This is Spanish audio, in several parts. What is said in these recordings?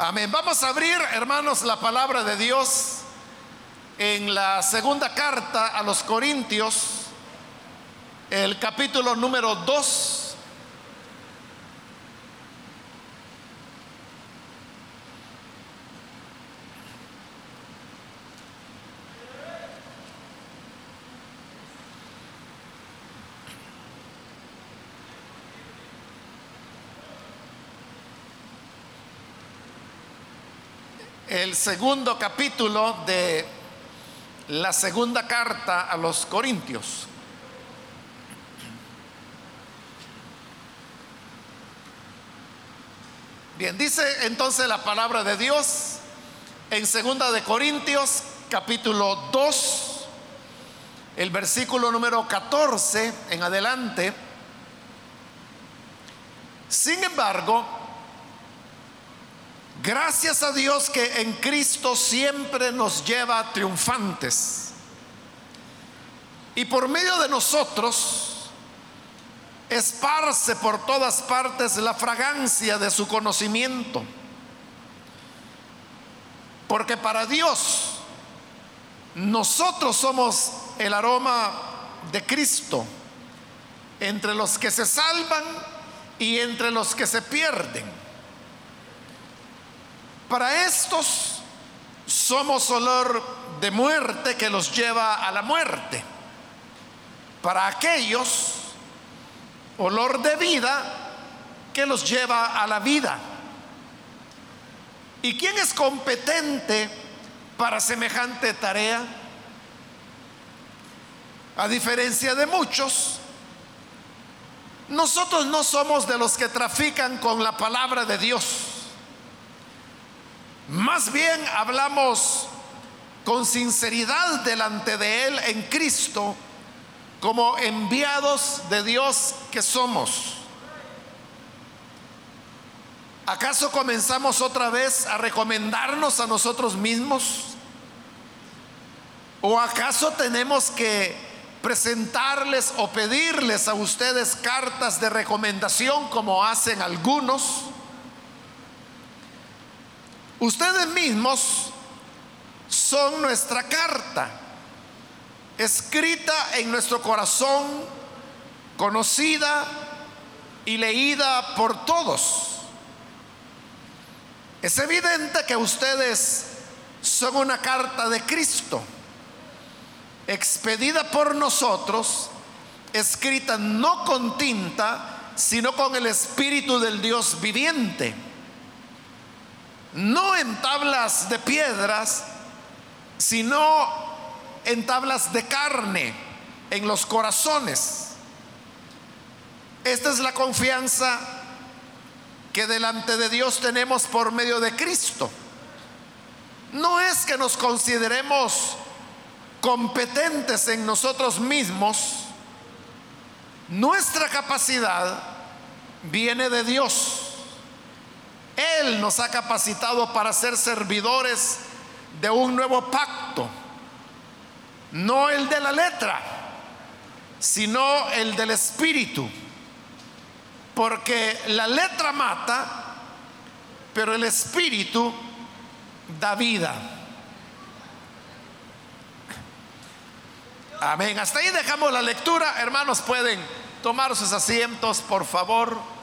Amén. Vamos a abrir, hermanos, la palabra de Dios en la segunda carta a los Corintios, el capítulo número 2. El segundo capítulo de la segunda carta a los Corintios. Bien, dice entonces la palabra de Dios en segunda de Corintios capítulo 2, el versículo número 14 en adelante. Sin embargo, Gracias a Dios que en Cristo siempre nos lleva triunfantes. Y por medio de nosotros esparce por todas partes la fragancia de su conocimiento. Porque para Dios nosotros somos el aroma de Cristo entre los que se salvan y entre los que se pierden. Para estos somos olor de muerte que los lleva a la muerte. Para aquellos, olor de vida que los lleva a la vida. ¿Y quién es competente para semejante tarea? A diferencia de muchos, nosotros no somos de los que trafican con la palabra de Dios. Más bien hablamos con sinceridad delante de Él en Cristo como enviados de Dios que somos. ¿Acaso comenzamos otra vez a recomendarnos a nosotros mismos? ¿O acaso tenemos que presentarles o pedirles a ustedes cartas de recomendación como hacen algunos? Ustedes mismos son nuestra carta, escrita en nuestro corazón, conocida y leída por todos. Es evidente que ustedes son una carta de Cristo, expedida por nosotros, escrita no con tinta, sino con el Espíritu del Dios viviente no en tablas de piedras, sino en tablas de carne, en los corazones. Esta es la confianza que delante de Dios tenemos por medio de Cristo. No es que nos consideremos competentes en nosotros mismos, nuestra capacidad viene de Dios. Él nos ha capacitado para ser servidores de un nuevo pacto. No el de la letra, sino el del espíritu. Porque la letra mata, pero el espíritu da vida. Amén. Hasta ahí dejamos la lectura. Hermanos, pueden tomar sus asientos, por favor.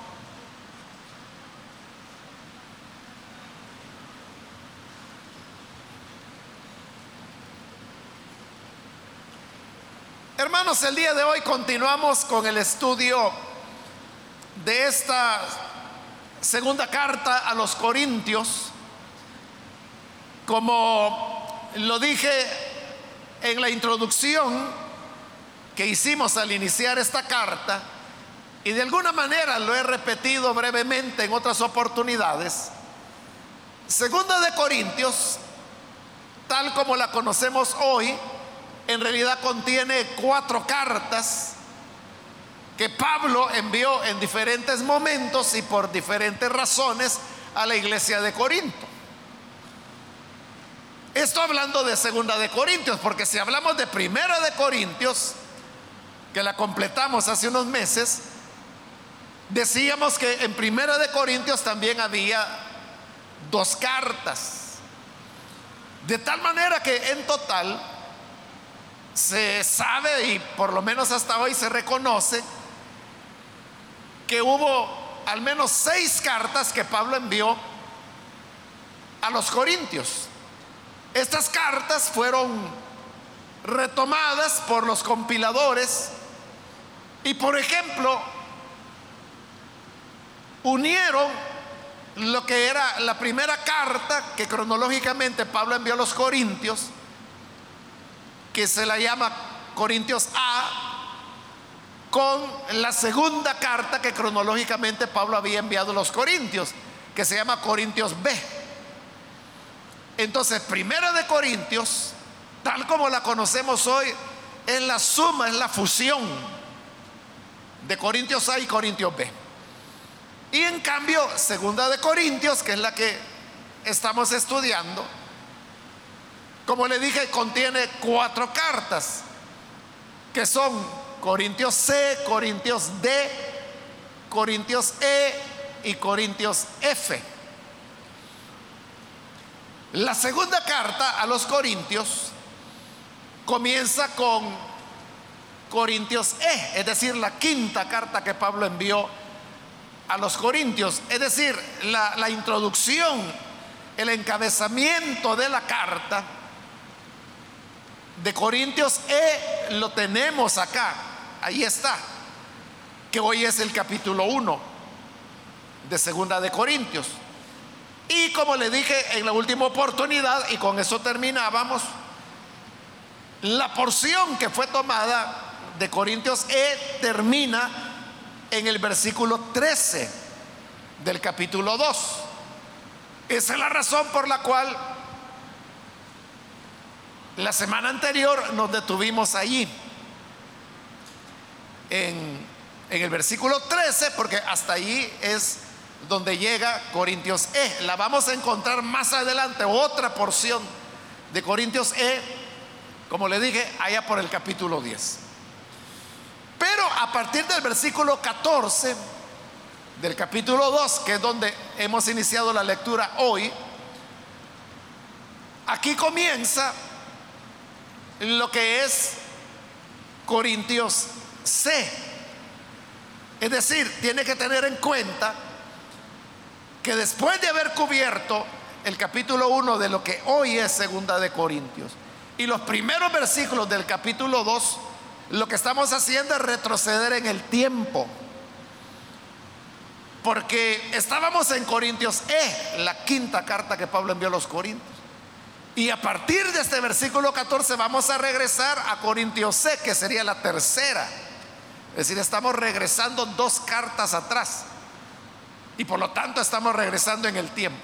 Hermanos, el día de hoy continuamos con el estudio de esta segunda carta a los Corintios. Como lo dije en la introducción que hicimos al iniciar esta carta, y de alguna manera lo he repetido brevemente en otras oportunidades, segunda de Corintios, tal como la conocemos hoy, en realidad contiene cuatro cartas que Pablo envió en diferentes momentos y por diferentes razones a la iglesia de Corinto. Esto hablando de segunda de Corintios, porque si hablamos de primera de Corintios, que la completamos hace unos meses, decíamos que en primera de Corintios también había dos cartas. De tal manera que en total se sabe y por lo menos hasta hoy se reconoce que hubo al menos seis cartas que Pablo envió a los corintios. Estas cartas fueron retomadas por los compiladores y por ejemplo unieron lo que era la primera carta que cronológicamente Pablo envió a los Corintios, que se la llama Corintios A, con la segunda carta que cronológicamente Pablo había enviado a los Corintios, que se llama Corintios B. Entonces, primera de Corintios, tal como la conocemos hoy, es la suma, es la fusión de Corintios A y Corintios B. Y en cambio, segunda de Corintios, que es la que estamos estudiando, como le dije, contiene cuatro cartas, que son Corintios C, Corintios D, Corintios E y Corintios F. La segunda carta a los Corintios comienza con Corintios E, es decir, la quinta carta que Pablo envió a los corintios. Es decir, la, introducción, el encabezamiento de la carta de Corintios E lo tenemos acá. Ahí está. Que hoy es el capítulo 1 de Segunda de Corintios. Y como le dije en la última oportunidad, y con eso terminábamos, la porción que fue tomada de Corintios E termina en el versículo 13 del capítulo 2. Esa es la razón por la cual la semana anterior nos detuvimos allí, en, el versículo 13, porque hasta ahí es donde llega Corintios E. La vamos a encontrar más adelante, otra porción de Corintios E, como le dije, allá por el capítulo 10. Pero a partir del versículo 14 del capítulo 2, que es donde hemos iniciado la lectura hoy, aquí comienza lo que es Corintios C. Es decir, tiene que tener en cuenta que después de haber cubierto el capítulo 1 de lo que hoy es segunda de Corintios y los primeros versículos del capítulo 2, lo que estamos haciendo es retroceder en el tiempo. Porque estábamos en Corintios E, la quinta carta que Pablo envió a los Corintios. Y a partir de este versículo 14 vamos a regresar a Corintios C, que sería la tercera. Es decir, estamos regresando dos cartas atrás. Y por lo tanto estamos regresando en el tiempo.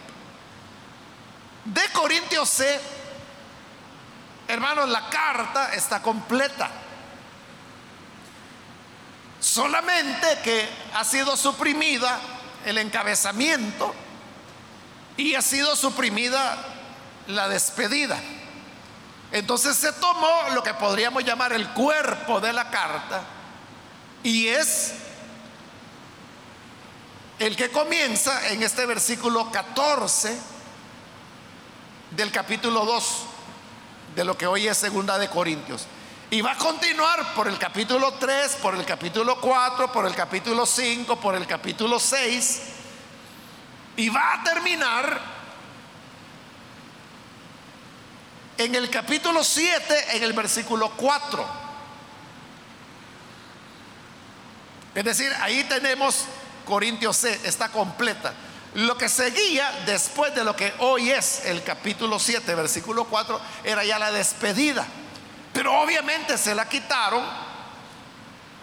De Corintios C, hermanos, la carta está completa. Solamente que ha sido suprimida el encabezamiento y ha sido suprimida la despedida. Entonces se tomó lo que podríamos llamar el cuerpo de la carta y es el que comienza en este versículo 14 del capítulo 2 de lo que hoy es segunda de Corintios. Y va a continuar por el capítulo 3, por el capítulo 4, por el capítulo 5, por el capítulo 6. Y va a terminar en el capítulo 7, en el versículo 4. Es decir, ahí tenemos Corintios C, está completa. Lo que seguía después de lo que hoy es el capítulo 7, versículo 4, era ya la despedida. Pero obviamente se la quitaron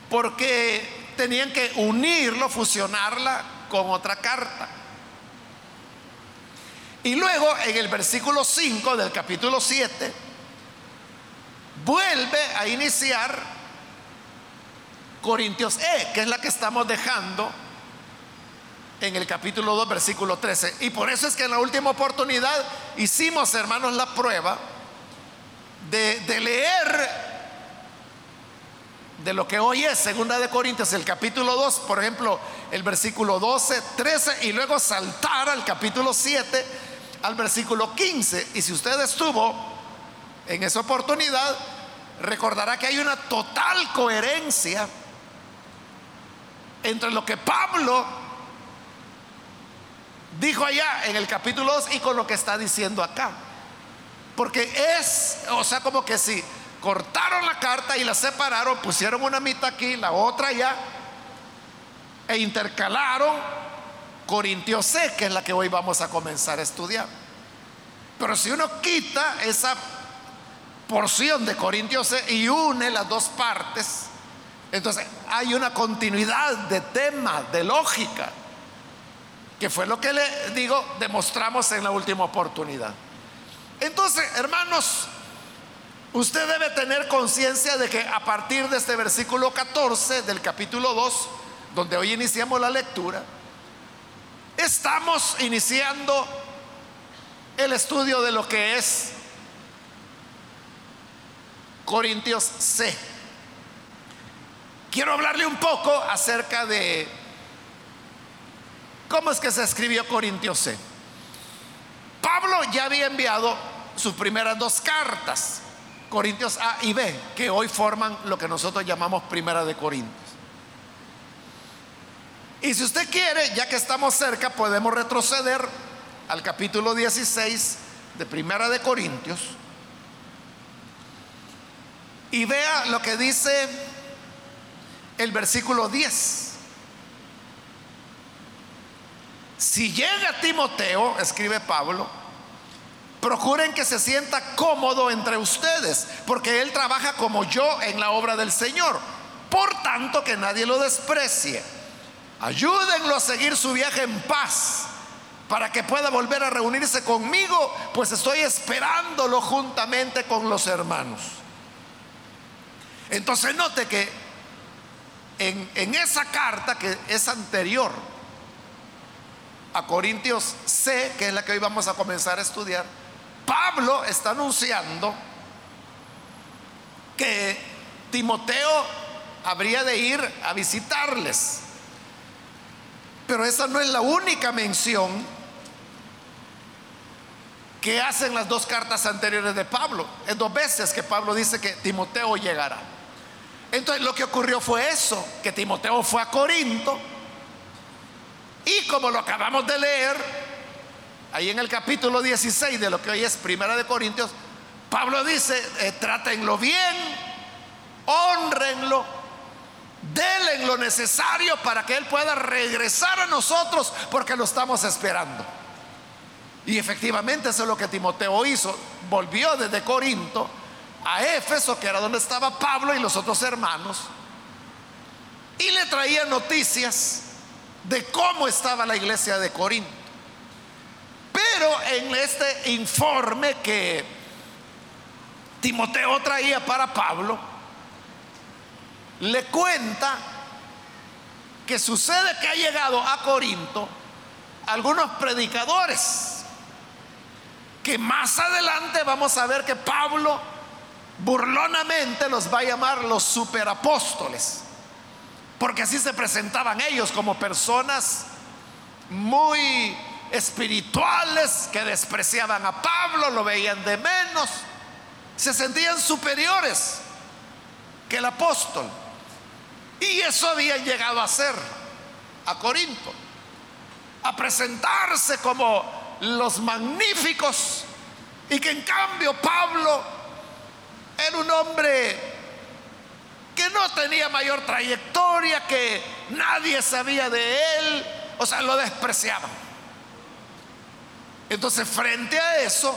porque tenían que unirlo, fusionarla con otra carta. Y luego en el versículo 5 del capítulo 7, vuelve a iniciar Corintios E, que es la que estamos dejando en el capítulo 2, versículo 13. Y por eso es que en la última oportunidad hicimos, hermanos, la prueba de, leer de lo que hoy es Segunda de Corintios, el capítulo 2, por ejemplo, el versículo 12, 13 y luego saltar al capítulo 7, al versículo 15. Y si usted estuvo en esa oportunidad, recordará que hay una total coherencia entre lo que Pablo dijo allá en el capítulo 2 y con lo que está diciendo acá. Porque es, o sea, como que si cortaron la carta y la separaron, pusieron una mitad aquí, la otra allá, e intercalaron Corintios C, que es la que hoy vamos a comenzar a estudiar. Pero si uno quita esa porción de Corintios C y une las dos partes, entonces hay una continuidad de tema, de lógica, que fue lo que le digo, demostramos en la última oportunidad. Entonces, hermanos, usted debe tener conciencia de que a partir de este versículo 14 del capítulo 2, donde hoy iniciamos la lectura, estamos iniciando el estudio de lo que es Corintios C. Quiero hablarle un poco acerca de cómo es que se escribió Corintios C. Pablo ya había enviado sus primeras dos cartas, Corintios A y B, que hoy forman lo que nosotros llamamos Primera de Corintios. Y si usted quiere, ya que estamos cerca, podemos retroceder al capítulo 16 de Primera de Corintios y vea lo que dice el versículo 10. Si llega Timoteo, escribe Pablo, procuren que se sienta cómodo entre ustedes, porque él trabaja como yo en la obra del Señor. Por tanto, que nadie lo desprecie. Ayúdenlo a seguir su viaje en paz para que pueda volver a reunirse conmigo, pues estoy esperándolo juntamente con los hermanos. Entonces note que en, esa carta que es anterior a Corintios C, que es la que hoy vamos a comenzar a estudiar, Pablo está anunciando que Timoteo habría de ir a visitarles. Pero esa no es la única mención que hacen las dos cartas anteriores de Pablo. Es dos veces que Pablo dice que Timoteo llegará. Entonces lo que ocurrió fue eso, que Timoteo fue a Corinto y como lo acabamos de leer, ahí en el capítulo 16 de lo que hoy es Primera de Corintios, Pablo dice, eh, trátenlo bien, honrenlo, denle lo necesario para que él pueda regresar a nosotros porque lo estamos esperando. Y efectivamente eso es lo que Timoteo hizo, volvió desde Corinto a Éfeso, que era donde estaba Pablo y los otros hermanos, y le traía noticias de cómo estaba la iglesia de Corinto. Pero en este informe que Timoteo traía para Pablo, le cuenta que sucede que ha llegado a Corinto algunos predicadores, que más adelante vamos a ver que Pablo burlonamente los va a llamar los superapóstoles, porque así se presentaban ellos como personas muy espirituales que despreciaban a Pablo, lo veían de menos, se sentían superiores que el apóstol. Y eso habían llegado a ser a Corinto, a presentarse como los magníficos y que en cambio Pablo era un hombre que no tenía mayor trayectoria, que nadie sabía de él, o sea, lo despreciaban. Entonces, frente a eso,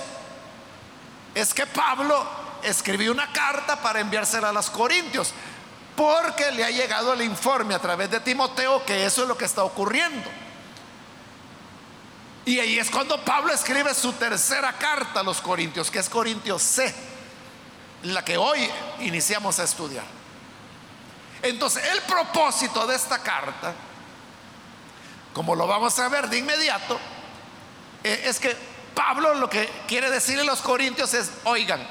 es que Pablo escribió una carta para enviársela a los corintios, porque le ha llegado el informe a través de Timoteo que eso es lo que está ocurriendo. Y ahí es cuando Pablo escribe su tercera carta a los corintios, que es Corintios C la que hoy iniciamos a estudiar. Entonces, el propósito de esta carta, como lo vamos a ver de inmediato, eh, es que Pablo lo que quiere decirle a los corintios es, oigan,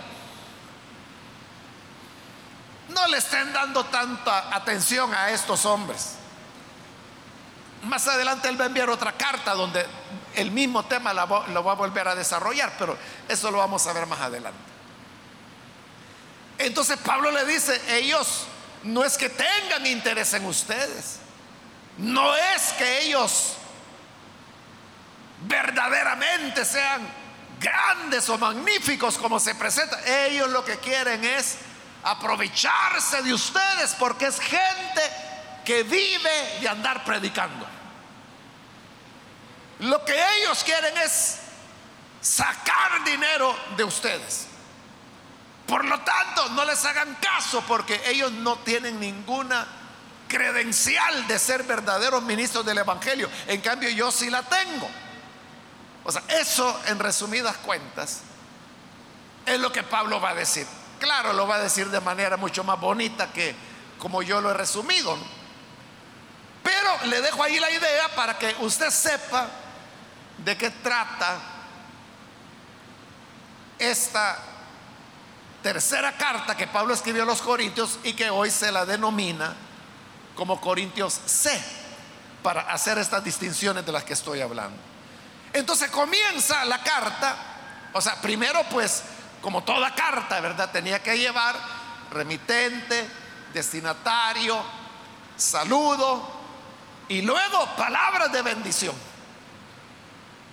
no le estén dando tanta atención a estos hombres. Más adelante él va a enviar otra carta donde el mismo tema lo va a volver a desarrollar, pero eso lo vamos a ver más adelante. Entonces Pablo le dice, ellos no es que tengan interés en ustedes, no es que ellos verdaderamente sean grandes o magníficos como se presenta, ellos lo que quieren es aprovecharse de ustedes porque es gente que vive de andar predicando. Lo que ellos quieren es sacar dinero de ustedes. Por lo tanto, no les hagan caso porque ellos no tienen ninguna credencial de ser verdaderos ministros del Evangelio. En cambio, yo sí la tengo. O sea, eso en resumidas cuentas es lo que Pablo va a decir. Claro, lo va a decir de manera mucho más bonita que como yo lo he resumido. Pero le dejo ahí la idea para que usted sepa de qué trata esta tercera carta que Pablo escribió a los Corintios y que hoy se la denomina como Corintios C, para hacer estas distinciones de las que estoy hablando. Entonces comienza la carta, o sea, primero pues como toda carta, ¿verdad? Tenía que llevar remitente, destinatario, saludo y luego palabras de bendición.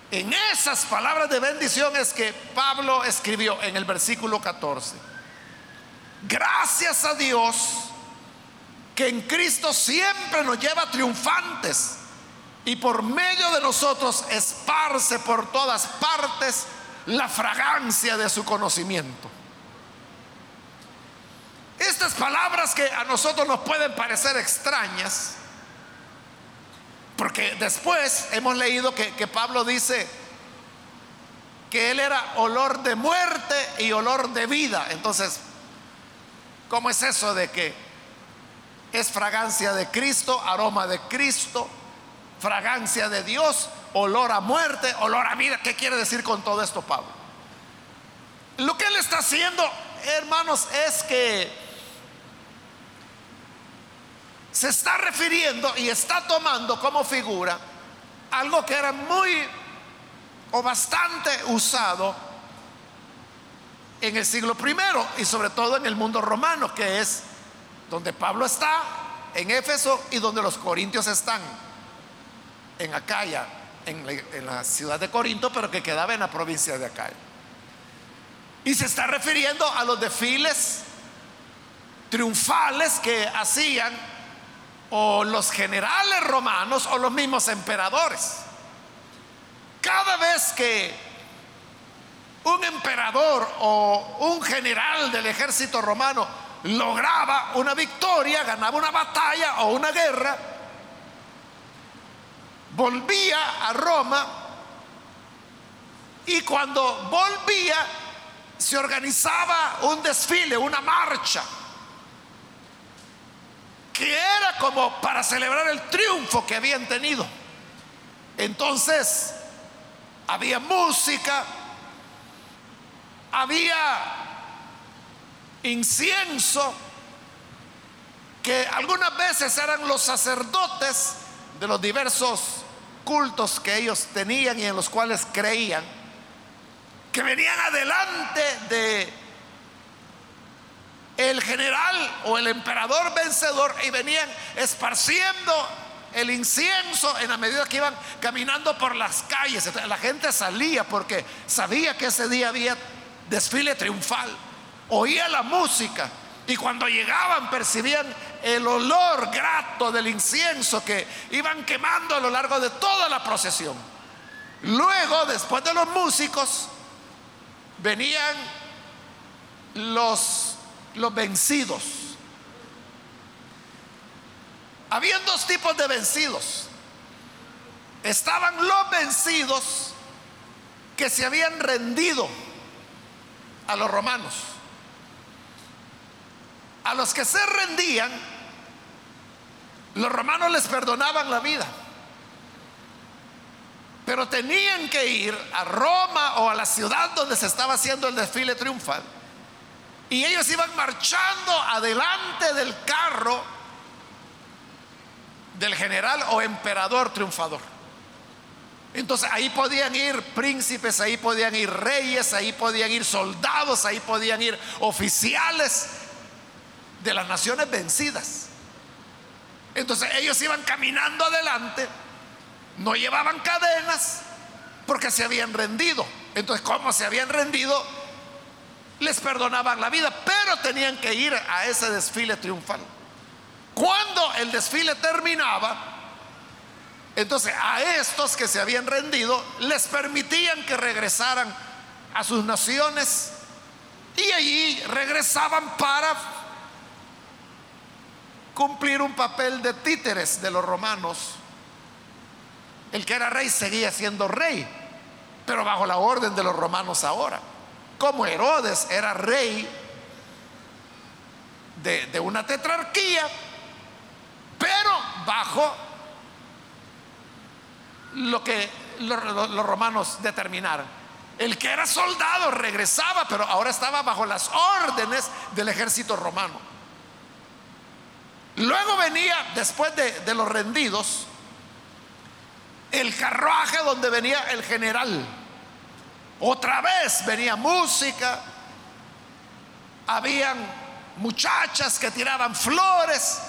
En esas palabras de bendición es que Pablo escribió en el versículo 14. Gracias a Dios que en Cristo siempre nos lleva triunfantes y por medio de nosotros esparce por todas partes la fragancia de su conocimiento. Estas palabras que a nosotros nos pueden parecer extrañas, porque después hemos leído que, Pablo dice que él era olor de muerte y olor de vida. Entonces, ¿cómo es eso de que es fragancia de Cristo, aroma de Cristo, fragancia de Dios? Olor a muerte, olor a vida. ¿Qué quiere decir con todo esto Pablo? Lo que él está haciendo, hermanos, es que se está refiriendo y está tomando como figura algo que era muy o bastante usado en el siglo primero y sobre todo en el mundo romano, que es donde Pablo está, en Éfeso, y donde los corintios están, en Acaya en la, ciudad de Corinto, pero que quedaba en la provincia de Acá. Y se está refiriendo a los desfiles triunfales que hacían o los generales romanos o los mismos emperadores. Cada vez que un emperador o un general del ejército romano lograba una victoria, ganaba una batalla o una guerra, volvía a Roma y cuando volvía se organizaba un desfile, una marcha, que era como para celebrar el triunfo que habían tenido. Entonces, había música, había incienso, que algunas veces eran los sacerdotes de los diversos cultos que ellos tenían y en los cuales creían, que venían adelante de el general o el emperador vencedor y venían esparciendo el incienso en la medida que iban caminando por las calles. la gente salía porque sabía que ese día había desfile triunfal, oía la música y cuando llegaban percibían el olor grato del incienso que iban quemando a lo largo de toda la procesión. Luego, después de los músicos, venían los, los vencidos. Habían dos tipos de vencidos. Estaban los vencidos que se habían rendido a los romanos a los que se rendían, los romanos les perdonaban la vida. Pero tenían que ir a Roma o a la ciudad donde se estaba haciendo el desfile triunfal Y ellos iban marchando adelante del carro del general o emperador triunfador. Entonces ahí podían ir príncipes, ahí podían ir reyes, ahí podían ir soldados, ahí podían ir oficiales de las naciones vencidas. Entonces ellos iban caminando adelante, no llevaban cadenas porque se habían rendido. Entonces, como se habían rendido, les perdonaban la vida, pero tenían que ir a ese desfile triunfal. Cuando el desfile terminaba, entonces a estos que se habían rendido les permitían que regresaran a sus naciones y allí regresaban para cumplir un papel de títeres de los romanos. El que era rey seguía siendo rey, pero bajo la orden de los romanos ahora. Como Herodes era rey de, una tetrarquía, pero bajo lo que los, los romanos determinaron. El que era soldado regresaba, pero ahora estaba bajo las órdenes del ejército romano. Luego venía, después de, los rendidos, el carruaje donde venía el general. Otra vez venía música, habían muchachas que tiraban flores,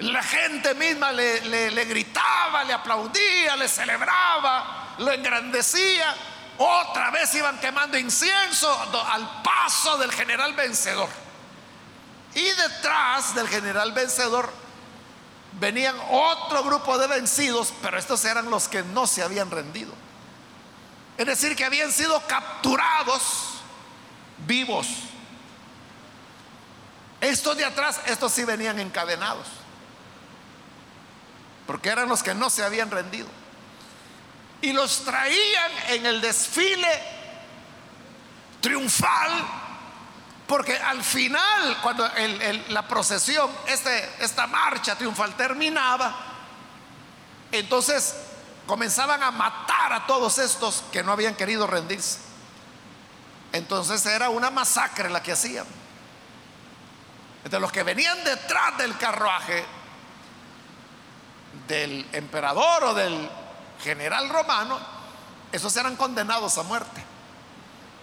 la gente misma le, le, gritaba, le aplaudía, le celebraba, lo engrandecía. Otra vez iban quemando incienso al paso del general vencedor. Y detrás del general vencedor venían otro grupo de vencidos, pero estos eran los que no se habían rendido. Es decir, que habían sido capturados vivos. Estos de atrás, estos sí venían encadenados, porque eran los que no se habían rendido. Y los traían en el desfile triunfal porque al final, cuando la procesión, este, esta marcha triunfal terminaba, entonces comenzaban a matar a todos estos que no habían querido rendirse. Entonces era una masacre la que hacían. De los que venían detrás del carruaje del emperador o del general romano, esos eran condenados a muerte.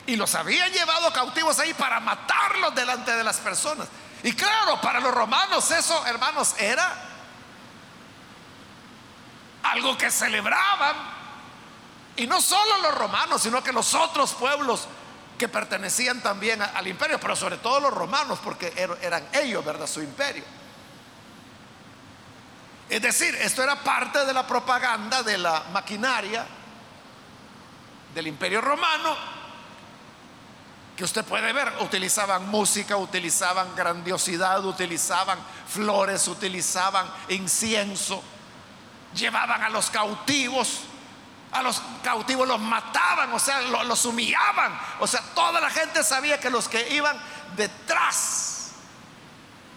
Y los habían llevado cautivos ahí para matarlos delante de las personas. Y claro, para los romanos eso, hermanos, era algo que celebraban. Y no solo los romanos, sino que los otros pueblos que pertenecían también al imperio, pero sobre todo los romanos, porque er, eran ellos, ¿verdad? Su imperio. Es decir, esto era parte de la propaganda de la maquinaria del imperio romano que usted puede ver, utilizaban música, utilizaban grandiosidad, utilizaban flores, utilizaban incienso, llevaban a los cautivos, a los cautivos los mataban, o sea, los, humillaban, o sea, toda la gente sabía que los que iban detrás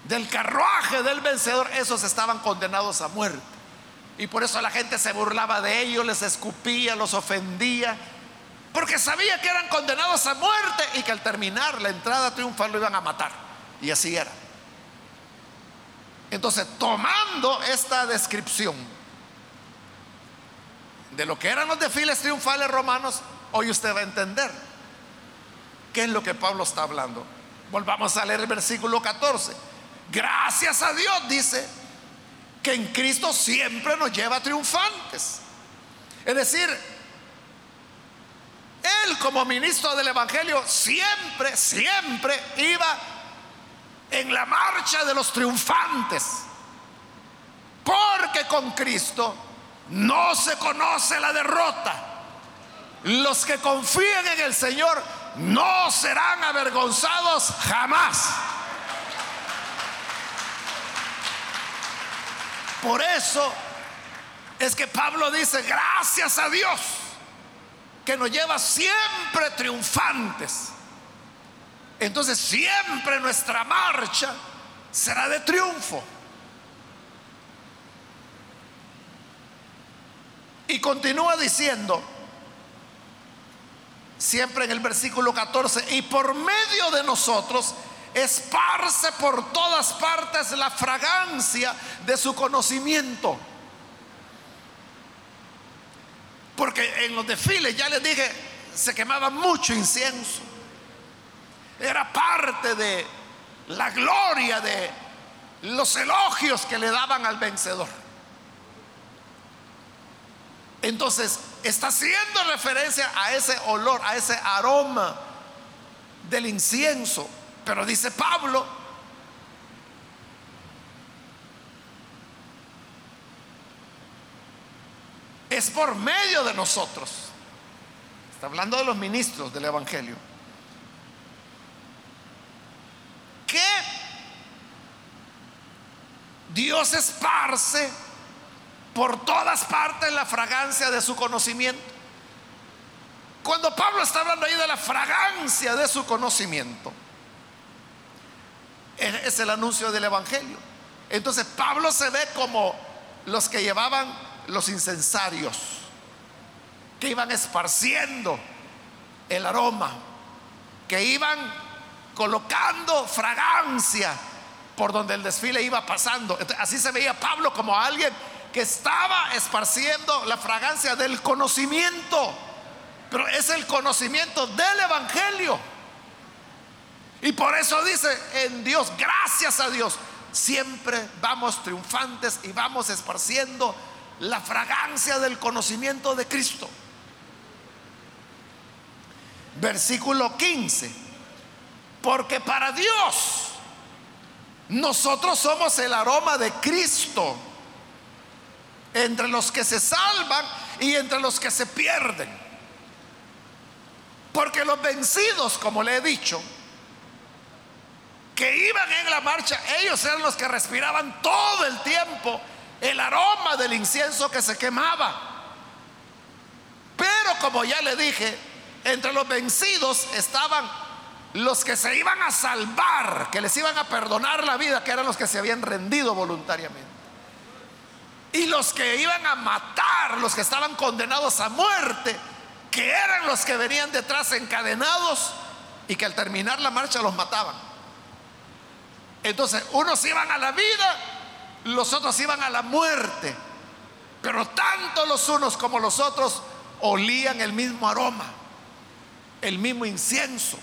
del carruaje del vencedor, esos estaban condenados a muerte. Y por eso la gente se burlaba de ellos, les escupía, los ofendía porque sabía que eran condenados a muerte y que al terminar la entrada triunfal lo iban a matar. Y así era. Entonces, tomando esta descripción de lo que eran los desfiles triunfales romanos, hoy usted va a entender qué es lo que Pablo está hablando. Volvamos a leer el versículo 14. Gracias a Dios, dice, que en Cristo siempre nos lleva triunfantes. Es decir, él como ministro del Evangelio siempre, siempre iba en la marcha de los triunfantes. Porque con Cristo no se conoce la derrota. Los que confían en el Señor no serán avergonzados jamás. Por eso es que Pablo dice, gracias a Dios que nos lleva siempre triunfantes. Entonces siempre nuestra marcha será de triunfo. Y continúa diciendo, siempre en el versículo 14, y por medio de nosotros esparce por todas partes la fragancia de su conocimiento. Porque en los desfiles, ya les dije, se quemaba mucho incienso. Era parte de la gloria de los elogios que le daban al vencedor. Entonces, está haciendo referencia a ese olor, a ese aroma del incienso. Pero dice Pablo, es por medio de nosotros. Está hablando de los ministros del Evangelio. Que Dios esparce por todas partes la fragancia de su conocimiento. Cuando Pablo está hablando ahí de la fragancia de su conocimiento, es el anuncio del Evangelio. Entonces Pablo se ve como los que llevaban los incensarios, que iban esparciendo el aroma, que iban colocando fragancia por donde el desfile iba pasando. así se veía Pablo como alguien que estaba esparciendo la fragancia del conocimiento, pero es el conocimiento del Evangelio. Y por eso dice en Dios, gracias a Dios, siempre vamos triunfantes y vamos esparciendo la fragancia del conocimiento de Cristo. Versículo 15. Porque para Dios nosotros somos el aroma de Cristo entre los que se salvan y entre los que se pierden. Porque los vencidos, como le he dicho, que iban en la marcha, ellos eran los que respiraban todo el tiempo el aroma del incienso que se quemaba. Pero como ya le dije, entre los vencidos estaban los que se iban a salvar, que les iban a perdonar la vida, que eran los que se habían rendido voluntariamente. Y los que iban a matar, los que estaban condenados a muerte, que eran los que venían detrás encadenados y que al terminar la marcha los mataban. Entonces, unos iban a la vida, los otros iban a la muerte. Pero tanto los unos como los otros olían el mismo aroma, el mismo incienso.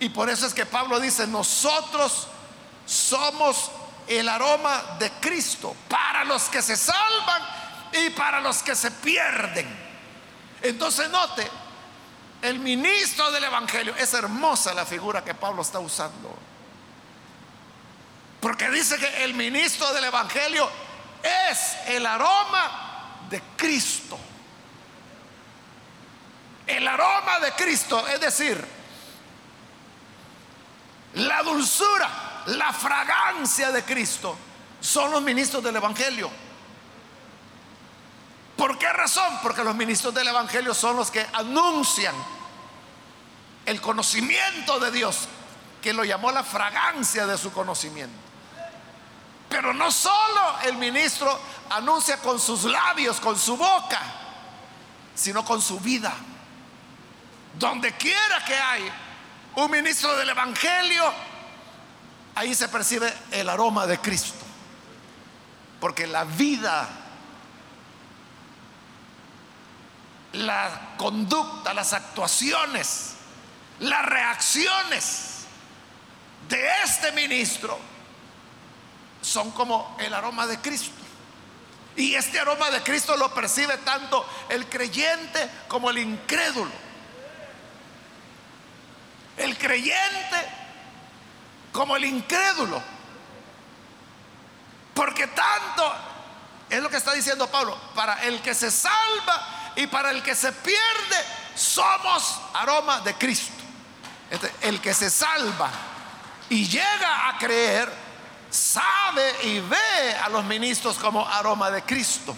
Y por eso es que Pablo dice, nosotros somos el aroma de Cristo para los que se salvan y para los que se pierden. Entonces note, el ministro del Evangelio, es hermosa la figura que Pablo está usando. Porque dice que el ministro del Evangelio es el aroma de Cristo. El aroma de Cristo, es decir, la dulzura, la fragancia de Cristo, son los ministros del Evangelio. ¿Por qué razón? Porque los ministros del Evangelio son los que anuncian el conocimiento de Dios, que lo llamó la fragancia de su conocimiento. Pero no solo el ministro anuncia con sus labios, con su boca, sino con su vida. Donde quiera que hay un ministro del Evangelio, ahí se percibe el aroma de Cristo. Porque la vida, la conducta, las actuaciones, las reacciones de este ministro son como el aroma de Cristo. Y este aroma de Cristo lo percibe tanto el creyente como el incrédulo. El creyente como el incrédulo. Porque tanto, es lo que está diciendo Pablo, para el que se salva y para el que se pierde, somos aroma de Cristo. Este, el que se salva y llega a creer, sabe y ve a los ministros como aroma de Cristo.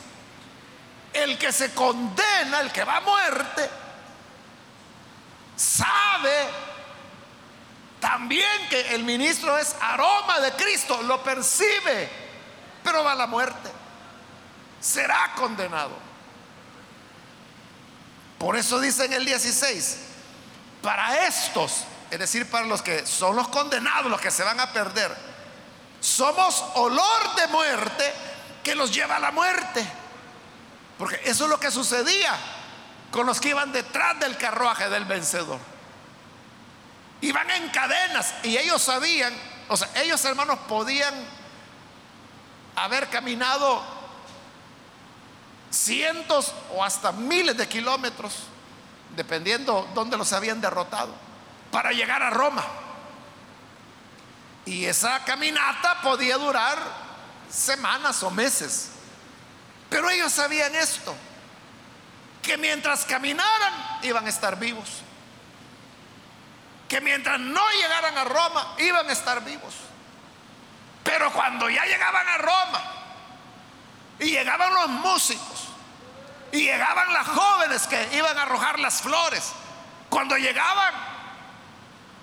El que se condena, el que va a muerte, sabe también que el ministro es aroma de Cristo, lo percibe, pero va a la muerte. Será condenado. Por eso dice en el 16, para estos, es decir, para los que son los condenados, los que se van a perder, somos olor de muerte que los lleva a la muerte. Porque eso es lo que sucedía con los que iban detrás del carruaje del vencedor. Iban en cadenas y ellos sabían, o sea, ellos hermanos podían haber caminado cientos o hasta miles de kilómetros, dependiendo dónde los habían derrotado, para llegar a Roma. Y esa caminata podía durar semanas o meses. Pero ellos sabían esto, que mientras caminaran iban a estar vivos. Que mientras no llegaran a Roma iban a estar vivos. Pero cuando ya llegaban a Roma y llegaban los músicos y llegaban las jóvenes que iban a arrojar las flores, cuando llegaban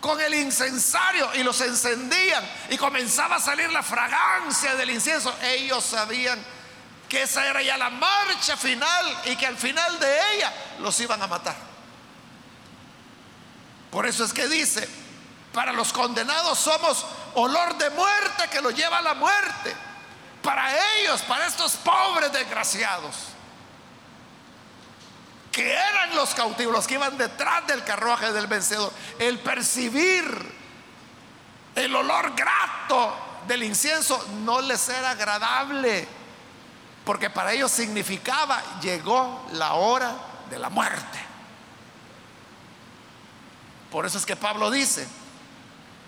con el incensario y los encendían y comenzaba a salir la fragancia del incienso, ellos sabían que esa era ya la marcha final y que al final de ella los iban a matar. Por eso es que dice, para los condenados somos olor de muerte que los lleva a la muerte. Para ellos, para estos pobres desgraciados, que eran los cautivos, los que iban detrás del carruaje del vencedor, el percibir el olor grato del incienso no les era agradable, porque para ellos significaba, llegó la hora de la muerte. Por eso es que Pablo dice,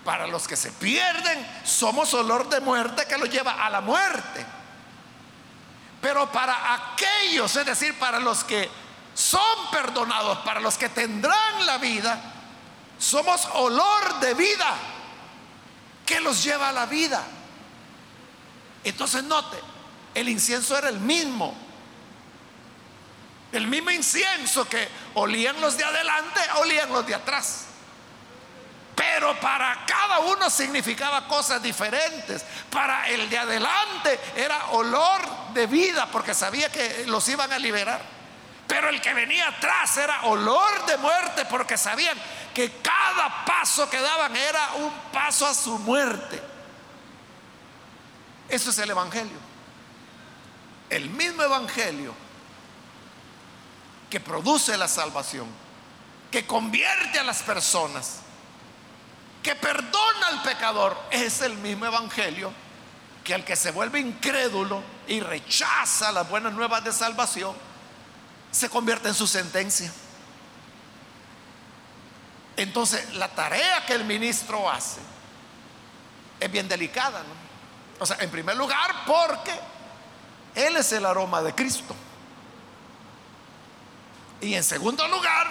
para los que se pierden, somos olor de muerte que los lleva a la muerte. Pero para aquellos, es decir, para los que son perdonados, para los que tendrán la vida, somos olor de vida que los lleva a la vida. Entonces note, el incienso era el mismo. El mismo incienso que olían los de adelante, olían los de atrás. Pero para cada uno significaba cosas diferentes. Para el de adelante era olor de vida porque sabía que los iban a liberar. Pero el que venía atrás era olor de muerte porque sabían que cada paso que daban era un paso a su muerte. Eso es el Evangelio. El mismo Evangelio que produce la salvación, que convierte a las personas que perdona al pecador, es el mismo evangelio que al que se vuelve incrédulo y rechaza las buenas nuevas de salvación, se convierte en su sentencia. Entonces, la tarea que el ministro hace es bien delicada. O sea, en primer lugar, porque Él es el aroma de Cristo. Y en segundo lugar,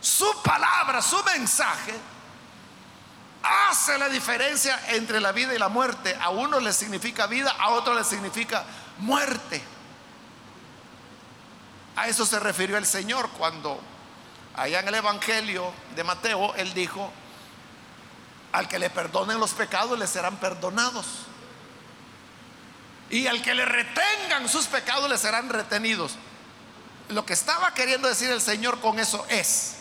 su palabra, su mensaje, hace la diferencia entre la vida y la muerte. A uno le significa vida, a otro le significa muerte. A eso se refirió el Señor cuando allá en el Evangelio de Mateo, Él dijo, al que le perdonen los pecados le serán perdonados. Y al que le retengan sus pecados le serán retenidos. Lo que estaba queriendo decir el Señor con eso es,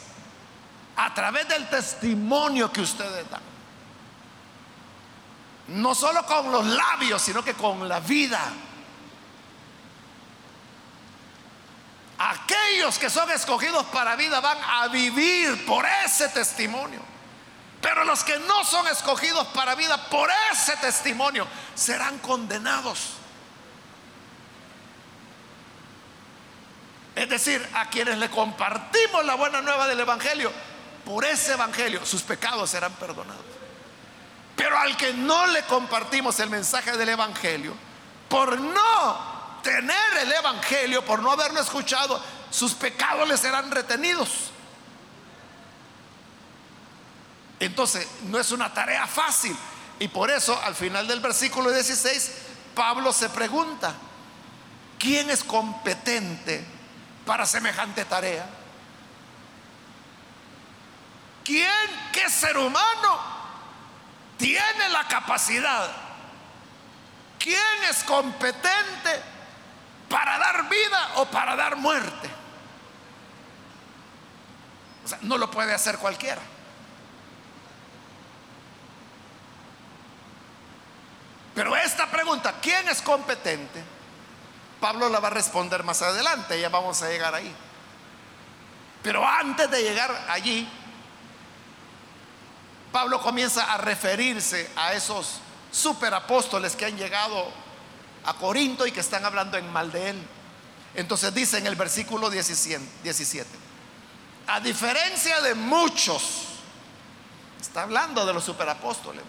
a través del testimonio que ustedes dan, no solo con los labios, sino que con la vida. Aquellos que son escogidos para vida van a vivir por ese testimonio. Pero los que no son escogidos para vida por ese testimonio serán condenados. Es decir, a quienes le compartimos la buena nueva del Evangelio, por ese Evangelio sus pecados serán perdonados. Pero al que no le compartimos el mensaje del Evangelio, por no tener el Evangelio, por no haberlo escuchado, sus pecados le serán retenidos. Entonces, no es una tarea fácil. Y por eso, al final del versículo 16, Pablo se pregunta, ¿quién es competente para semejante tarea? ¿Quién, qué ser humano tiene la capacidad. ¿Quién es competente para dar vida o para dar muerte? O sea, no lo puede hacer cualquiera. Pero esta pregunta, ¿quién es competente? Pablo la va a responder más adelante, ya vamos a llegar ahí. Pero antes de llegar allí, Pablo comienza a referirse a esos superapóstoles que han llegado a Corinto y que están hablando en mal de él. Entonces dice en el versículo 17, a diferencia de muchos, está hablando de los superapóstoles,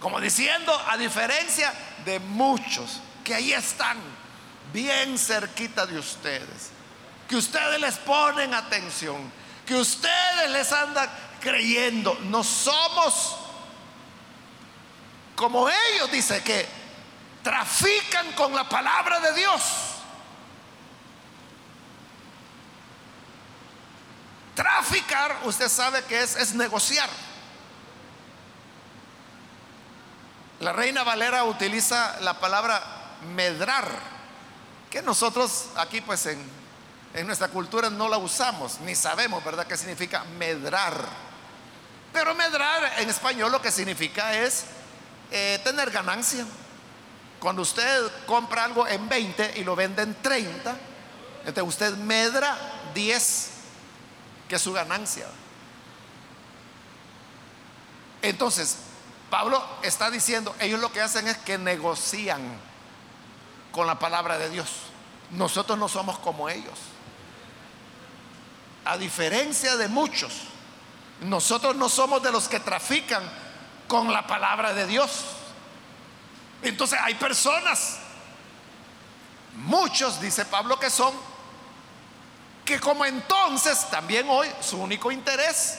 como diciendo, a diferencia de muchos que ahí están, bien cerquita de ustedes, que ustedes les ponen atención, que ustedes les andan creyendo, no somos como ellos, dice que trafican con la palabra de Dios. Traficar, usted sabe que es, es negociar. La reina Valera utiliza la palabra medrar, que nosotros aquí pues en, en nuestra cultura no la usamos, ni sabemos, ¿verdad?, qué significa medrar. Pero medrar en español lo que significa es eh, tener ganancia. Cuando usted compra algo en 20 y lo vende en 30, entonces usted medra 10, que es su ganancia. Entonces, Pablo está diciendo, ellos lo que hacen es que negocian con la palabra de Dios. Nosotros no somos como ellos. A diferencia de muchos, nosotros no somos de los que trafican con la palabra de Dios. Entonces hay personas, muchos, dice Pablo, que son, que como entonces también hoy su único interés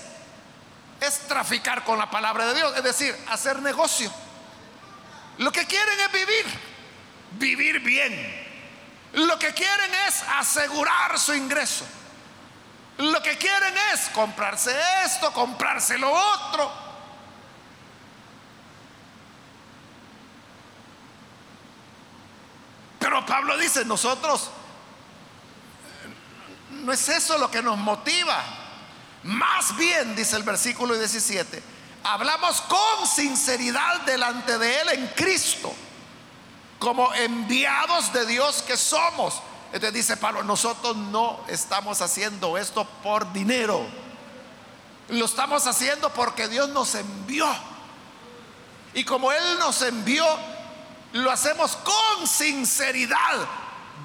es traficar con la palabra de Dios, es decir, hacer negocio. Lo que quieren es vivir, vivir bien. Lo que quieren es asegurar su ingreso. Lo que quieren es comprarse esto, comprarse lo otro. Pablo dice, nosotros, no es eso lo que nos motiva. Más bien, dice el versículo 17, hablamos con sinceridad delante de Él en Cristo, como enviados de Dios que somos. Entonces dice Pablo, nosotros no estamos haciendo esto por dinero, lo estamos haciendo porque Dios nos envió. Y como Él nos envió, lo hacemos con sinceridad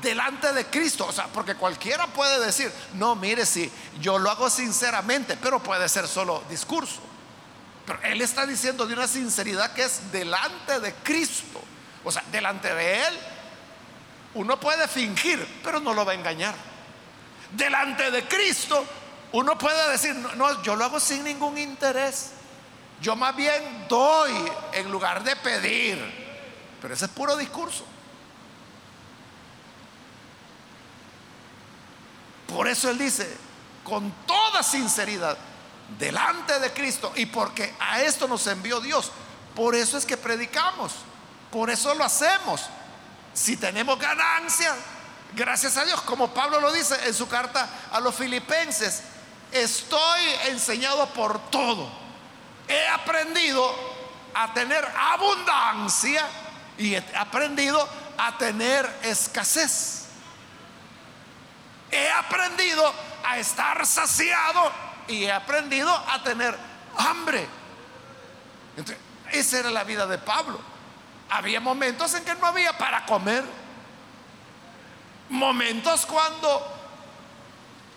delante de Cristo. O sea, porque cualquiera puede decir, no, mire, si yo lo hago sinceramente, pero puede ser solo discurso. Pero Él está diciendo de una sinceridad que es delante de Cristo. O sea, delante de Él, uno puede fingir, pero no lo va a engañar. Delante de Cristo, uno puede decir, no, no yo lo hago sin ningún interés. Yo más bien doy en lugar de pedir. Pero ese es puro discurso. Por eso Él dice, con toda sinceridad, delante de Cristo, y porque a esto nos envió Dios, por eso es que predicamos, por eso lo hacemos. Si tenemos ganancia, gracias a Dios, como Pablo lo dice en su carta a los filipenses, estoy enseñado por todo. He aprendido a tener abundancia y he aprendido a tener escasez. He aprendido a estar saciado y he aprendido a tener hambre. Entonces, esa era la vida de Pablo. Había momentos en que no había para comer. Momentos cuando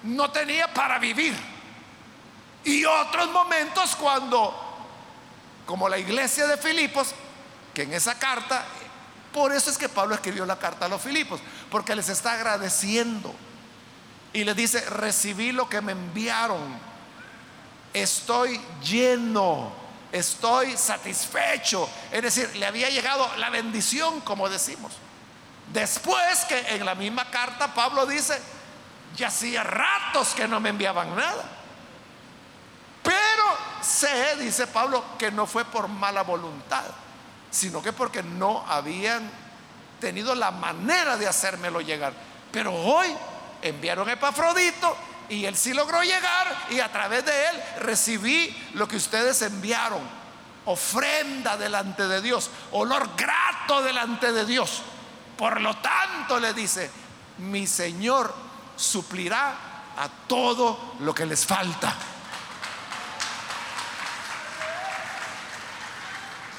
no tenía para vivir. Y otros momentos cuando, como la iglesia de Filipos, que en esa carta, por eso es que Pablo escribió la carta a los Filipos, porque les está agradeciendo. Y les dice, recibí lo que me enviaron. Estoy lleno, estoy satisfecho. Es decir, le había llegado la bendición, como decimos. Después que en la misma carta Pablo dice, ya hacía ratos que no me enviaban nada. Pero sé, dice Pablo, que no fue por mala voluntad, sino que porque no habían tenido la manera de hacérmelo llegar. Pero hoy enviaron a Epafrodito y él sí logró llegar y a través de él recibí lo que ustedes enviaron. Ofrenda delante de Dios, olor grato delante de Dios. Por lo tanto, le dice, mi Señor suplirá a todo lo que les falta.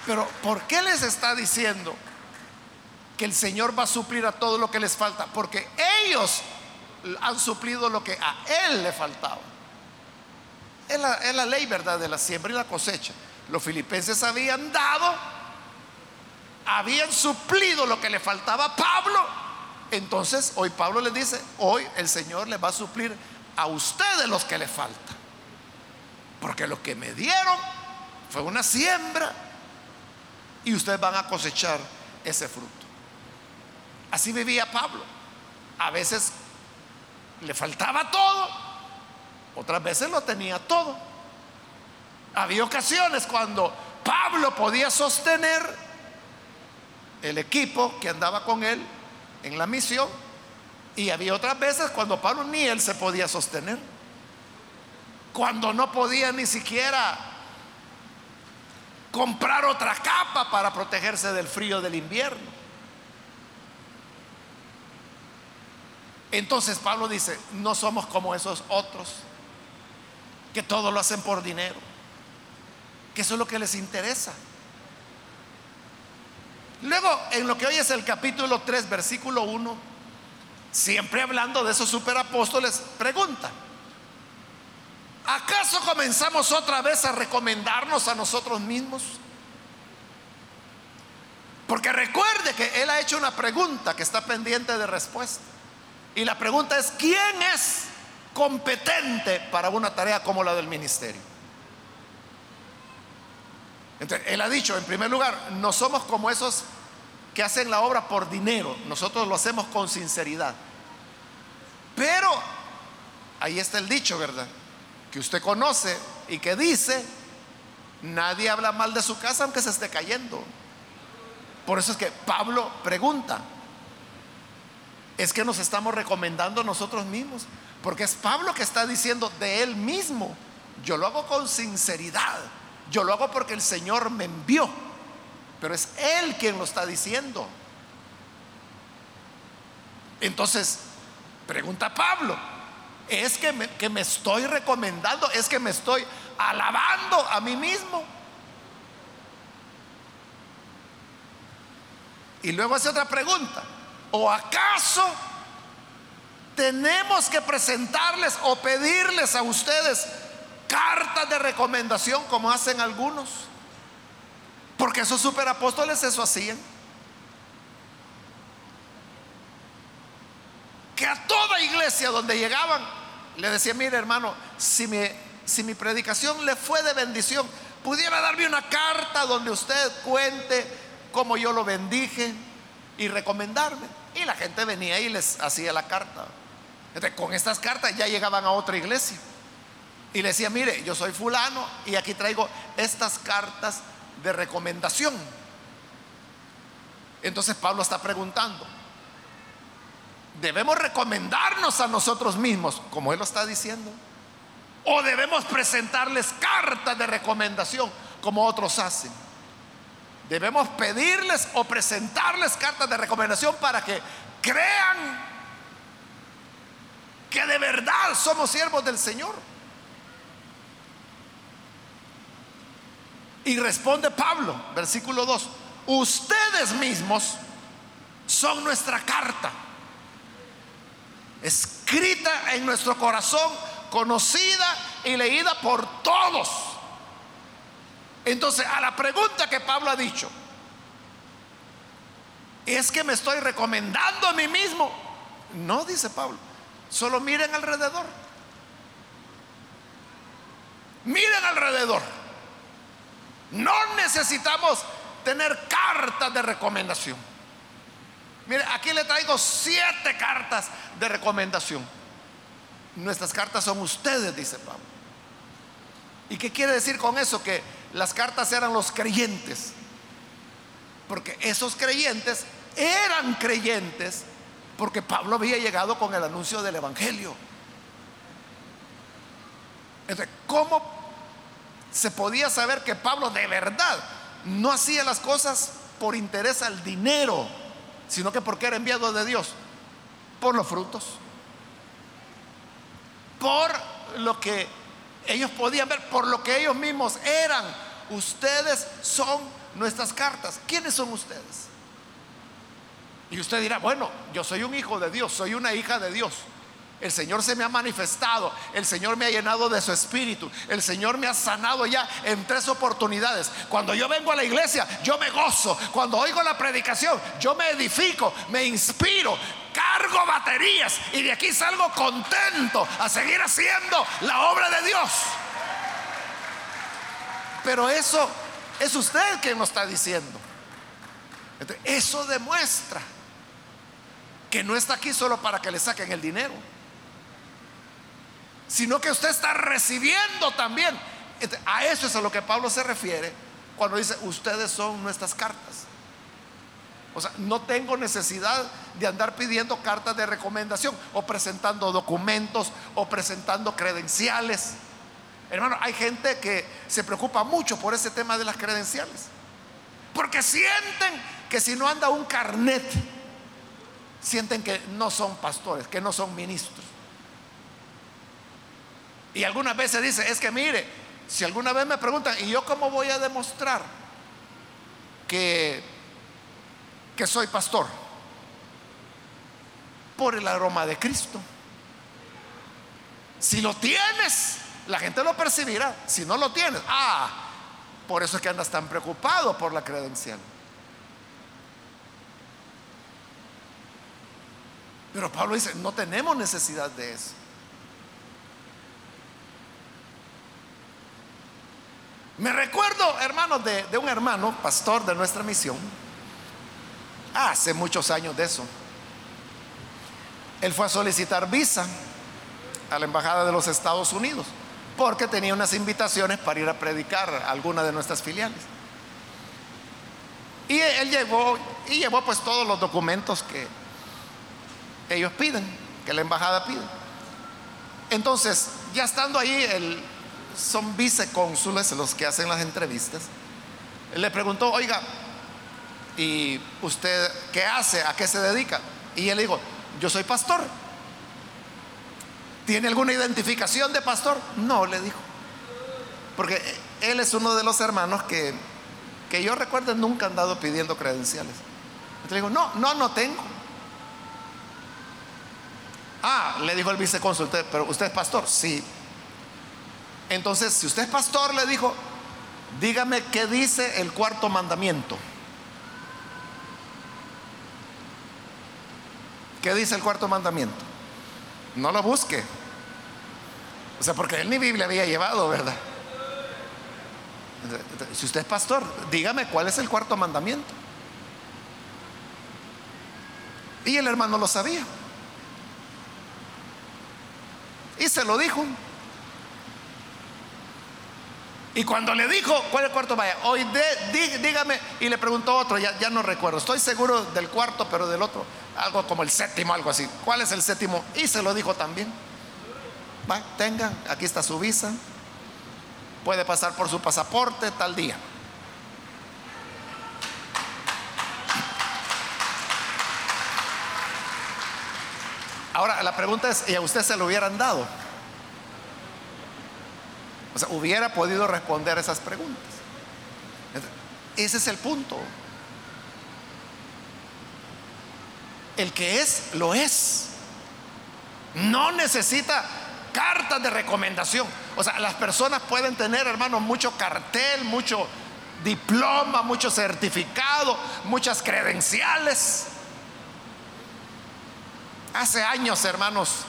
Pero ¿por qué les está diciendo que el Señor va a suplir a todo lo que les falta? Porque ellos han suplido lo que a Él le faltaba. Es la, ley, ¿verdad? De la siembra y la cosecha. Los filipenses habían dado, habían suplido lo que le faltaba a Pablo. Entonces, hoy Pablo les dice, hoy el Señor le va a suplir a ustedes los que le falta. Porque lo que me dieron fue una siembra y ustedes van a cosechar ese fruto. Así vivía Pablo. A veces le faltaba todo, otras veces lo tenía todo. Había ocasiones cuando Pablo podía sostener el equipo que andaba con él en la misión y había otras veces cuando Pablo ni él se podía sostener. Cuando no podía ni siquiera comprar otra capa para protegerse del frío del invierno. Entonces Pablo dice, no somos como esos otros, que todo lo hacen por dinero, que eso es lo que les interesa. Luego, en lo que hoy es el capítulo 3, versículo 1, siempre hablando de esos superapóstoles, pregunta, ¿acaso comenzamos otra vez a recomendarnos a nosotros mismos? Porque recuerde que él ha hecho una pregunta que está pendiente de respuesta. Y la pregunta es, ¿quién es competente para una tarea como la del ministerio? Entonces, él ha dicho, en primer lugar, no somos como esos que hacen la obra por dinero, nosotros lo hacemos con sinceridad. Pero, ahí está el dicho, ¿verdad? Que usted conoce y que dice, nadie habla mal de su casa aunque se esté cayendo. Por eso es que Pablo pregunta, es que nos estamos recomendando nosotros mismos. Porque es Pablo que está diciendo de él mismo, yo lo hago con sinceridad, yo lo hago porque el Señor me envió, pero es él quien lo está diciendo. Entonces, pregunta Pablo, ¿es que me, que me estoy recomendando? ¿Es que me estoy alabando a mí mismo? Y luego hace otra pregunta. ¿O acaso tenemos que presentarles o pedirles a ustedes cartas de recomendación como hacen algunos? Porque esos superapóstoles eso hacían. Que a toda iglesia donde llegaban le decía, mire hermano, si mi, predicación le fue de bendición, pudiera darme una carta donde usted cuente cómo yo lo bendije y recomendarme. Y la gente venía y les hacía la carta. con estas cartas ya llegaban a otra iglesia. Y le decía, mire, yo soy fulano y aquí traigo estas cartas de recomendación. Entonces Pablo está preguntando, ¿debemos recomendarnos a nosotros mismos, como él lo está diciendo? ¿O debemos presentarles cartas de recomendación, como otros hacen? Debemos pedirles o presentarles cartas de recomendación para que crean que de verdad somos siervos del Señor. Y responde Pablo, versículo 2, ustedes mismos son nuestra carta, escrita en nuestro corazón, conocida y leída por todos entonces, a la pregunta que Pablo ha dicho, es que me estoy recomendando a mí mismo. No, dice Pablo, solo miren alrededor. Miren alrededor. No necesitamos tener cartas de recomendación. Mire, aquí le traigo siete cartas de recomendación. Nuestras cartas son ustedes, dice Pablo. ¿Y qué quiere decir con eso? Que las cartas eran los creyentes. Porque esos creyentes eran creyentes porque Pablo había llegado con el anuncio del Evangelio. Entonces, ¿cómo se podía saber que Pablo de verdad no hacía las cosas por interés al dinero, sino que porque era enviado de Dios? Por los frutos. Por lo que ellos podían ver, por lo que ellos mismos eran. Ustedes son nuestras cartas. ¿Quiénes son ustedes? Y usted dirá, bueno, yo soy un hijo de Dios, soy una hija de Dios. El Señor se me ha manifestado, el Señor me ha llenado de su espíritu, el Señor me ha sanado ya en tres oportunidades. Cuando yo vengo a la iglesia, yo me gozo. Cuando oigo la predicación, yo me edifico, me inspiro, cargo baterías y de aquí salgo contento a seguir haciendo la obra de Dios. Pero eso es usted quien lo está diciendo. Eso demuestra que no está aquí solo para que le saquen el dinero sino que usted está recibiendo también. A eso es a lo que Pablo se refiere cuando dice, ustedes son nuestras cartas. O sea, no tengo necesidad de andar pidiendo cartas de recomendación o presentando documentos o presentando credenciales. Hermano, hay gente que se preocupa mucho por ese tema de las credenciales. Porque sienten que si no anda un carnet, sienten que no son pastores, que no son ministros. Y algunas veces dice, es que mire, si alguna vez me preguntan, ¿y yo cómo voy a demostrar que, que soy pastor? Por el aroma de Cristo. Si lo tienes, la gente lo percibirá. Si no lo tienes, ah, por eso es que andas tan preocupado por la credencial. Pero Pablo dice, no tenemos necesidad de eso. Me recuerdo, hermanos, de, un hermano, pastor de nuestra misión, hace muchos años de eso. Él fue a solicitar visa a la Embajada de los Estados Unidos porque tenía unas invitaciones para ir a predicar a alguna de nuestras filiales. Y él llevó, y llevó pues todos los documentos que ellos piden, que la embajada pide. Entonces, ya estando ahí, el, son vicecónsules los que hacen las entrevistas, le preguntó, oiga, ¿y usted qué hace? ¿A qué se dedica? Y él dijo, yo soy pastor. ¿Tiene alguna identificación de pastor? No, le dijo. Porque él es uno de los hermanos que, que yo recuerdo nunca han dado pidiendo credenciales. Le digo, no, no, no tengo. Ah, le dijo el vicecónsul, pero usted es pastor. Sí, entonces, si usted es pastor, le dijo, dígame qué dice el cuarto mandamiento. ¿Qué dice el cuarto mandamiento? No lo busque. O sea, porque él ni Biblia había llevado, ¿verdad? Si usted es pastor, dígame cuál es el cuarto mandamiento. Y el hermano lo sabía. Y se lo dijo. Y cuando le dijo, ¿cuál es el cuarto? Vaya, hoy dígame, y le preguntó otro, ya, ya no recuerdo, estoy seguro del cuarto, pero del otro, algo como el séptimo, algo así. ¿Cuál es el séptimo? Y se lo dijo también. Va, tenga, aquí está su visa, puede pasar por su pasaporte tal día. Ahora, la pregunta es, ¿y a usted se lo hubieran dado? O sea, hubiera podido responder esas preguntas. Ese es el punto. El que es, lo es. No necesita cartas de recomendación. O sea, las personas pueden tener, hermanos, mucho cartel, mucho diploma, mucho certificado, muchas credenciales. Hace años, hermanos,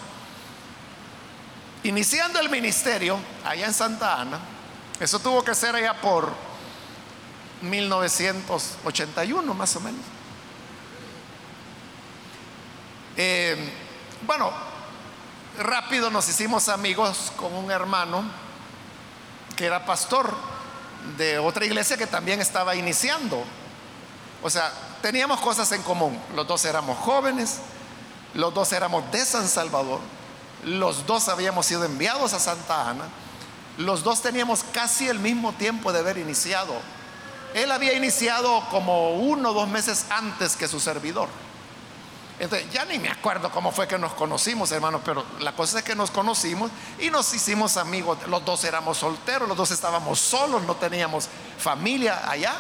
Iniciando el ministerio allá en Santa Ana, eso tuvo que ser allá por 1981 más o menos. Eh, bueno, rápido nos hicimos amigos con un hermano que era pastor de otra iglesia que también estaba iniciando. O sea, teníamos cosas en común. Los dos éramos jóvenes, los dos éramos de San Salvador los dos habíamos sido enviados a Santa Ana los dos teníamos casi el mismo tiempo de haber iniciado. Él había iniciado como uno o dos meses antes que su servidor. Entonces, ya ni me acuerdo cómo fue que nos conocimos, hermanos, pero la cosa es que nos conocimos y nos hicimos amigos. Los dos éramos solteros, los dos estábamos solos, no teníamos familia allá.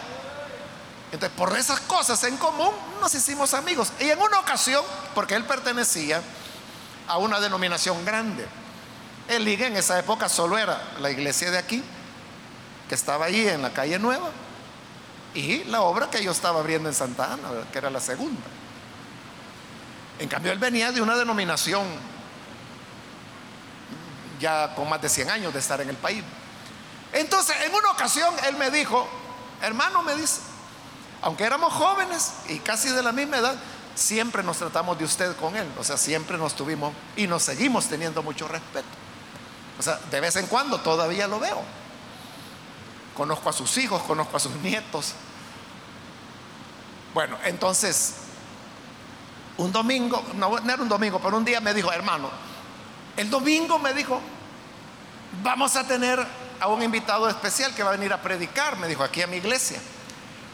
Entonces, por esas cosas en común nos hicimos amigos. Y en una ocasión, porque él pertenecía a una denominación grande, el liga en esa época solo era la iglesia de aquí, que estaba ahí en la calle Nueva, y la obra que yo estaba abriendo en Santa Ana, que era la segunda. En cambio, él venía de una denominación ya con más de 100 años de estar en el país. Entonces, en una ocasión, él me dijo, hermano, me dice, aunque éramos jóvenes y casi de la misma edad, siempre nos tratamos de usted con él. O sea, siempre nos tuvimos y nos seguimos teniendo mucho respeto. O sea, de vez en cuando todavía lo veo. Conozco a sus hijos, conozco a sus nietos. Bueno, entonces, un domingo, no, era un domingo, pero un día me dijo, hermano, el domingo me dijo, vamos a tener a un invitado especial que va a venir a predicar, me dijo, aquí a mi iglesia.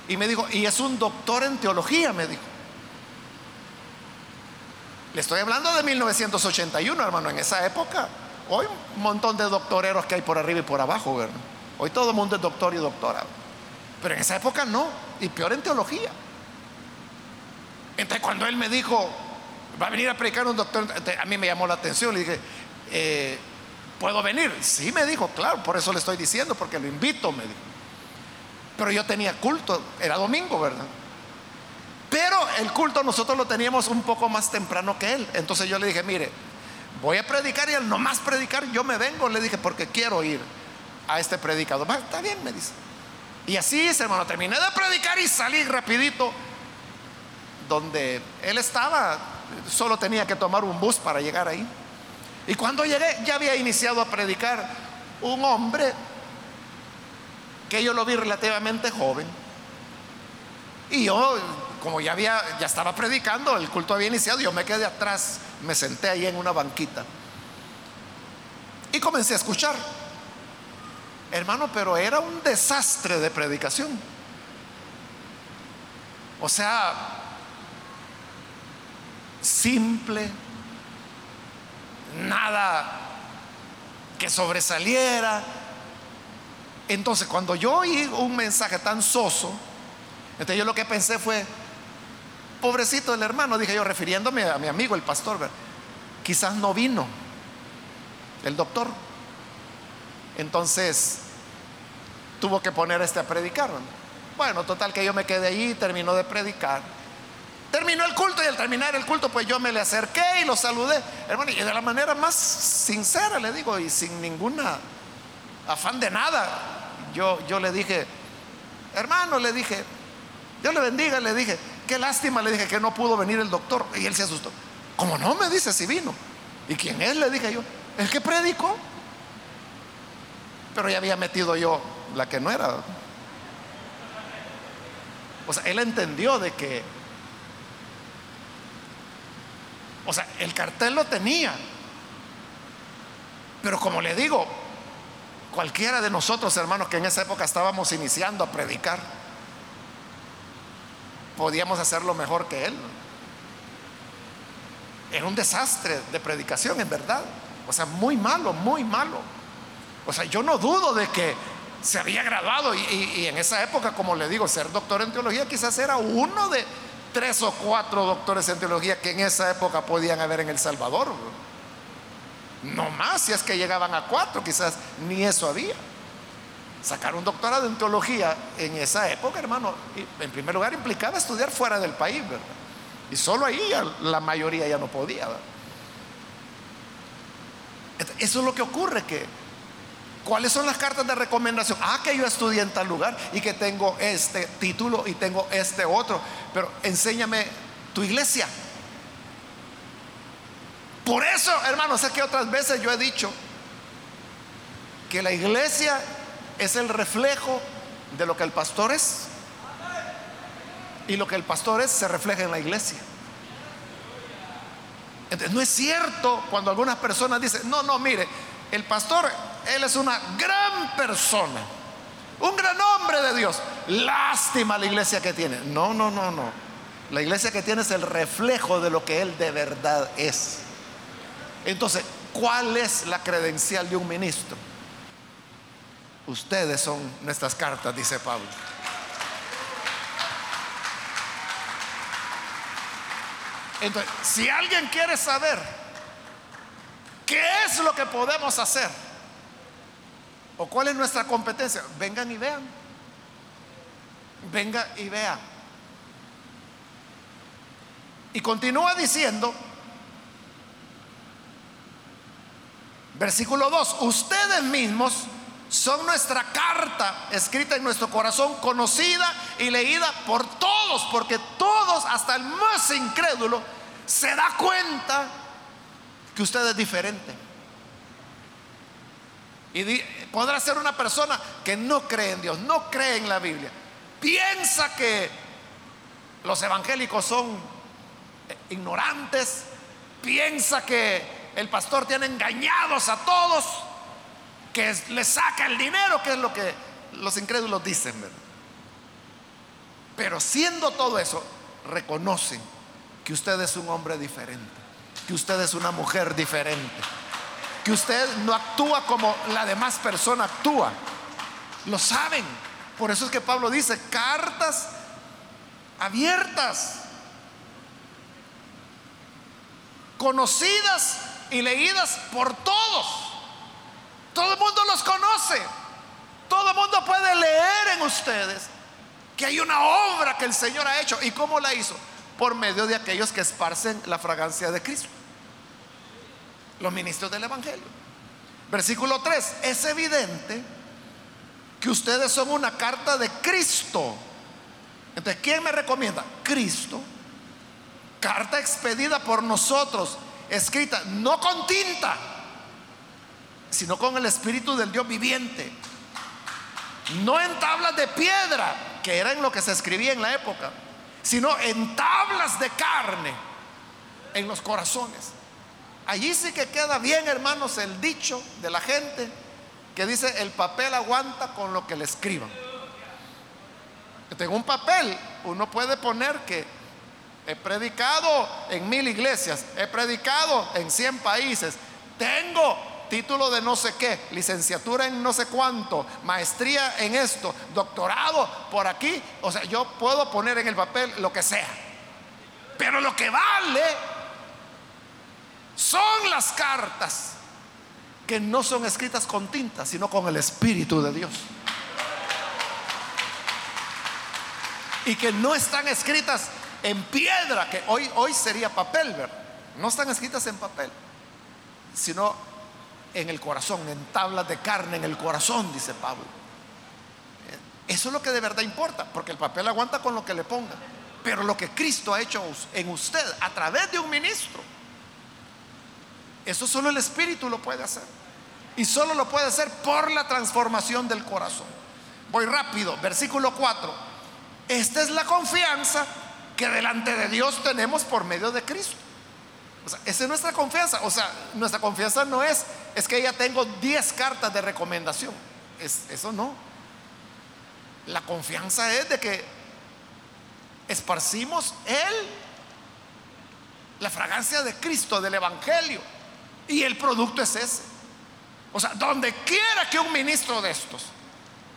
Y me dijo, y es un doctor en teología, me dijo. Estoy hablando de 1981, hermano, en esa época Hoy un montón de doctoreros que hay por arriba y por abajo, ¿verdad? Hoy todo el mundo es doctor y doctora. Pero en esa época no, y peor en teología. Entonces cuando él me dijo, va a venir a predicar un doctor, a mí me llamó la atención, le dije, eh, ¿puedo venir? Sí, me dijo, claro, por eso le estoy diciendo, porque lo invito, me dijo. Pero yo tenía culto, era domingo, ¿verdad? El culto nosotros lo teníamos un poco más temprano que él. Entonces yo le dije, mire, voy a predicar y al nomás predicar yo me vengo, le dije, porque quiero ir a este predicador. está bien, me dice. Y así es, hermano, terminé de predicar y salí rapidito donde él estaba. Solo tenía que tomar un bus para llegar ahí. Y cuando llegué ya había iniciado a predicar un hombre que yo lo vi relativamente joven. Y yo, como ya había, ya estaba predicando, el culto había iniciado, yo me quedé atrás me senté ahí en una banquita y comencé a escuchar. Hermano, pero era un desastre de predicación. O sea, simple, nada que sobresaliera. Entonces, cuando yo oí un mensaje tan soso, entonces yo lo que pensé fue, Pobrecito el hermano, dije yo, refiriéndome a mi amigo el pastor, quizás no vino el doctor. Entonces tuvo que poner este a predicar. Bueno, total que yo me quedé allí, terminó de predicar. Terminó el culto y al terminar el culto, pues yo me le acerqué y lo saludé, hermano, y de la manera más sincera le digo, y sin ninguna afán de nada. Yo, yo le dije, hermano, le dije, Dios le bendiga, le dije, qué lástima, le dije que no pudo venir el doctor. Y él se asustó. ¿Cómo no? Me dice si vino. ¿Y quién es? Le dije yo. El que predicó. Pero ya había metido yo la que no era. O sea, él entendió de que, o sea, el cartel lo tenía. Pero como le digo, cualquiera de nosotros, hermanos, que en esa época estábamos iniciando a predicar, podíamos hacerlo mejor que él. Era un desastre de predicación, en verdad. O sea, muy malo, muy malo. O sea, yo no dudo de que se había graduado y, en esa época, como le digo, ser doctor en teología quizás era uno de tres o cuatro doctores en teología que en esa época podían haber en El Salvador. No más si es que llegaban a cuatro, quizás ni eso había. Sacar un doctorado en teología en esa época, hermano, en primer lugar implicaba estudiar fuera del país, ¿verdad? Y solo ahí la mayoría ya no podía. Eso es lo que ocurre, que ¿cuáles son las cartas de recomendación? Ah, que yo estudié en tal lugar y que tengo este título y tengo este otro, pero enséñame tu iglesia. Por eso, hermano, sé que otras veces yo he dicho que la iglesia es el reflejo de lo que el pastor es. Y lo que el pastor es se refleja en la iglesia. Entonces, no es cierto cuando algunas personas dicen, no, no, mire, el pastor él es una gran persona, un gran hombre de Dios. Lástima la iglesia que tiene. No, no, no, no. La iglesia que tiene es el reflejo de lo que él de verdad es. Entonces, ¿cuál es la credencial de un ministro? Ustedes son nuestras cartas, dice Pablo. Entonces, si alguien quiere saber qué es lo que podemos hacer o cuál es nuestra competencia, vengan y vean. Venga y vea. Y continúa diciendo, versículo 2, ustedes mismos son nuestra carta escrita en nuestro corazón, conocida y leída por todos, porque todos, hasta el más incrédulo, se da cuenta que usted es diferente. Y podrá ser una persona que no cree en Dios, no cree en la Biblia. Piensa que los evangélicos son ignorantes, piensa que el pastor tiene engañados a todos que le saca el dinero, que es lo que los incrédulos dicen. Pero siendo todo eso, reconocen que usted es un hombre diferente, que usted es una mujer diferente, que usted no actúa como la demás persona actúa. Lo saben. Por eso es que Pablo dice, cartas abiertas, conocidas y leídas por todos. Todo el mundo los conoce. Todo el mundo puede leer en ustedes que hay una obra que el Señor ha hecho. ¿Y cómo la hizo? Por medio de aquellos que esparcen la fragancia de Cristo. Los ministros del Evangelio. Versículo 3. Es evidente que ustedes son una carta de Cristo. Entonces, ¿quién me recomienda? Cristo. Carta expedida por nosotros, escrita no con tinta sino con el Espíritu del Dios viviente. No en tablas de piedra, que era en lo que se escribía en la época, sino en tablas de carne, en los corazones. Allí sí que queda bien, hermanos, el dicho de la gente que dice, el papel aguanta con lo que le escriban. En un papel uno puede poner que he predicado en mil iglesias, he predicado en cien países, tengo título de no sé qué, licenciatura en no sé cuánto, maestría en esto, doctorado por aquí. O sea, yo puedo poner en el papel lo que sea. Pero lo que vale son las cartas que no son escritas con tinta, sino con el Espíritu de Dios. Y que no están escritas en piedra, que hoy, hoy sería papel, ¿verdad? No están escritas en papel, sino en el corazón, en tablas de carne en el corazón, dice Pablo. Eso es lo que de verdad importa, porque el papel aguanta con lo que le ponga. Pero lo que Cristo ha hecho en usted a través de un ministro, eso solo el Espíritu lo puede hacer. Y solo lo puede hacer por la transformación del corazón. Voy rápido, versículo 4. Esta es la confianza que delante de Dios tenemos por medio de Cristo. O sea, esa es nuestra confianza. O sea, nuestra confianza no es, es que ya tengo 10 cartas de recomendación. Es, eso no. La confianza es de que esparcimos Él, la fragancia de Cristo, del Evangelio. Y el producto es ese. O sea, donde quiera que un ministro de estos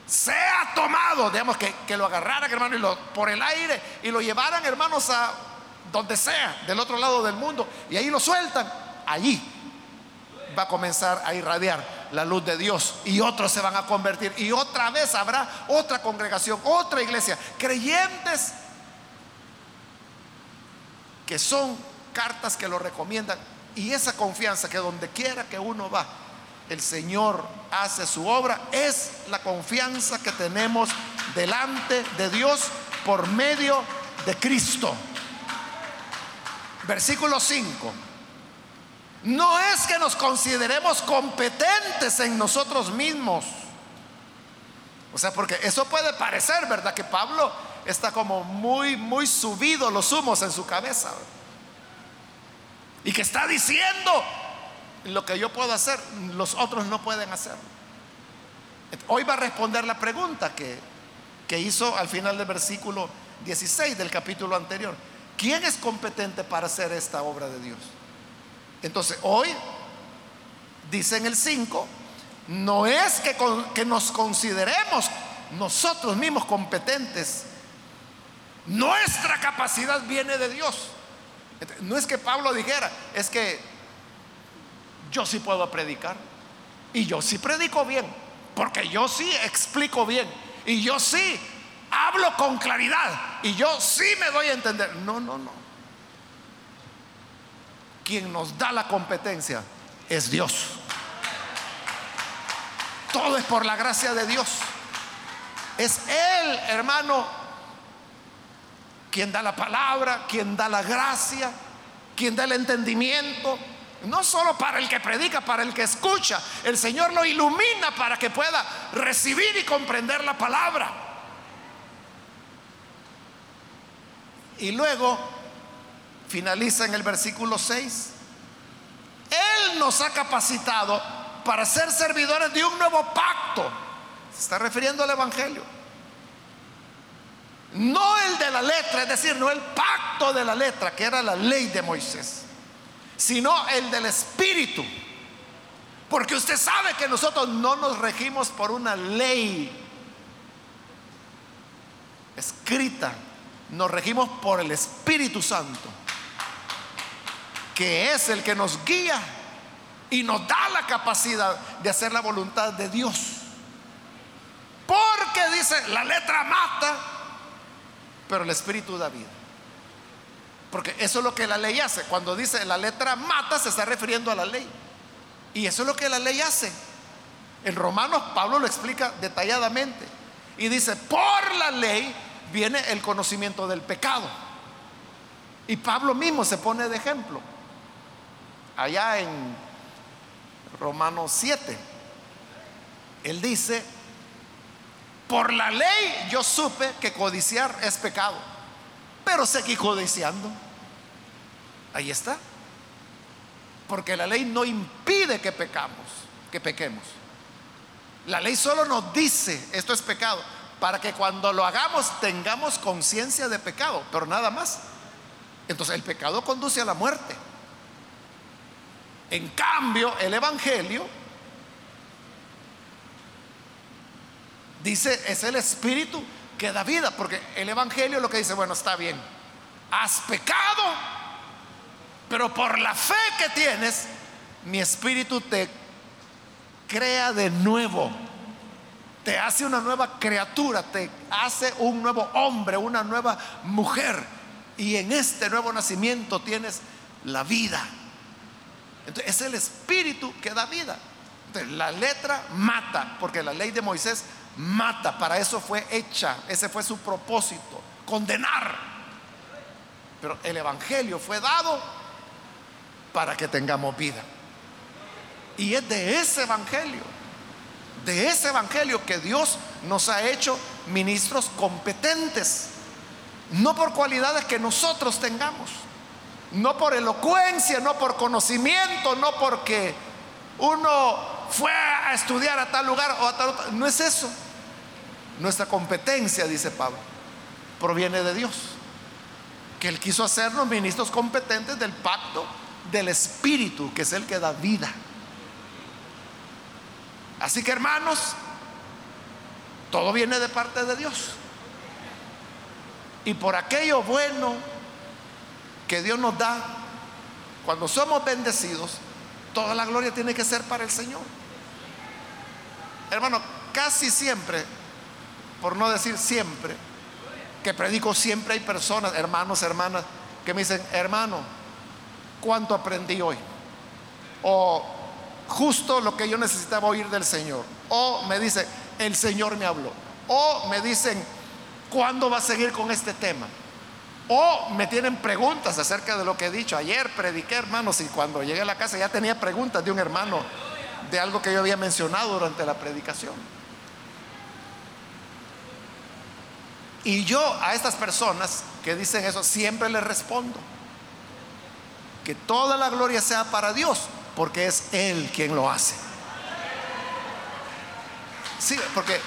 sea tomado, digamos que, que lo agarraran, hermano, y lo, por el aire y lo llevaran, hermanos, a donde sea, del otro lado del mundo, y ahí lo sueltan, allí va a comenzar a irradiar la luz de Dios y otros se van a convertir y otra vez habrá otra congregación, otra iglesia, creyentes que son cartas que lo recomiendan y esa confianza que donde quiera que uno va, el Señor hace su obra, es la confianza que tenemos delante de Dios por medio de Cristo. Versículo 5. No es que nos consideremos competentes en nosotros mismos. O sea, porque eso puede parecer, ¿verdad? Que Pablo está como muy, muy subido los humos en su cabeza. Y que está diciendo lo que yo puedo hacer, los otros no pueden hacer. Hoy va a responder la pregunta que, que hizo al final del versículo 16 del capítulo anterior. ¿Quién es competente para hacer esta obra de Dios? Entonces, hoy, dice en el 5, no es que, que nos consideremos nosotros mismos competentes. Nuestra capacidad viene de Dios. No es que Pablo dijera, es que yo sí puedo predicar. Y yo sí predico bien, porque yo sí explico bien. Y yo sí hablo con claridad. Y yo sí me doy a entender. No, no, no. Quien nos da la competencia es Dios. Todo es por la gracia de Dios. Es Él, hermano, quien da la palabra, quien da la gracia, quien da el entendimiento. No solo para el que predica, para el que escucha. El Señor lo ilumina para que pueda recibir y comprender la palabra. Y luego finaliza en el versículo 6. Él nos ha capacitado para ser servidores de un nuevo pacto. Se está refiriendo al Evangelio. No el de la letra, es decir, no el pacto de la letra, que era la ley de Moisés, sino el del Espíritu. Porque usted sabe que nosotros no nos regimos por una ley escrita, nos regimos por el Espíritu Santo, que es el que nos guía y nos da la capacidad de hacer la voluntad de Dios. Porque dice, la letra mata, pero el Espíritu da vida. Porque eso es lo que la ley hace. Cuando dice la letra mata, se está refiriendo a la ley. Y eso es lo que la ley hace. En Romanos Pablo lo explica detalladamente. Y dice, por la ley viene el conocimiento del pecado. Y Pablo mismo se pone de ejemplo. Allá en Romanos 7. Él dice, por la ley yo supe que codiciar es pecado, pero seguí codiciando. Ahí está. Porque la ley no impide que pecamos, que pequemos. La ley solo nos dice, esto es pecado, para que cuando lo hagamos tengamos conciencia de pecado, pero nada más. Entonces el pecado conduce a la muerte. En cambio, el Evangelio dice, es el Espíritu que da vida, porque el Evangelio lo que dice, bueno, está bien, has pecado, pero por la fe que tienes, mi Espíritu te crea de nuevo, te hace una nueva criatura, te hace un nuevo hombre, una nueva mujer, y en este nuevo nacimiento tienes la vida. Entonces, es el espíritu que da vida. Entonces, la letra mata, porque la ley de Moisés mata, para eso fue hecha, ese fue su propósito, condenar. Pero el Evangelio fue dado para que tengamos vida. Y es de ese Evangelio, de ese Evangelio que Dios nos ha hecho ministros competentes, no por cualidades que nosotros tengamos no por elocuencia, no por conocimiento, no porque uno fue a estudiar a tal lugar o a tal otro. No es eso. Nuestra competencia, dice Pablo, proviene de Dios. Que Él quiso hacernos ministros competentes del pacto del Espíritu, que es el que da vida. Así que hermanos, todo viene de parte de Dios. Y por aquello bueno que Dios nos da, cuando somos bendecidos, toda la gloria tiene que ser para el Señor. Hermano, casi siempre, por no decir siempre, que predico siempre hay personas, hermanos, hermanas, que me dicen, hermano, ¿cuánto aprendí hoy? O justo lo que yo necesitaba oír del Señor. O me dice, el Señor me habló. O me dicen, ¿cuándo va a seguir con este tema? O me tienen preguntas acerca de lo que he dicho. Ayer prediqué, hermanos, y cuando llegué a la casa ya tenía preguntas de un hermano de algo que yo había mencionado durante la predicación. Y yo a estas personas que dicen eso siempre les respondo que toda la gloria sea para Dios, porque es Él quien lo hace. Sí, porque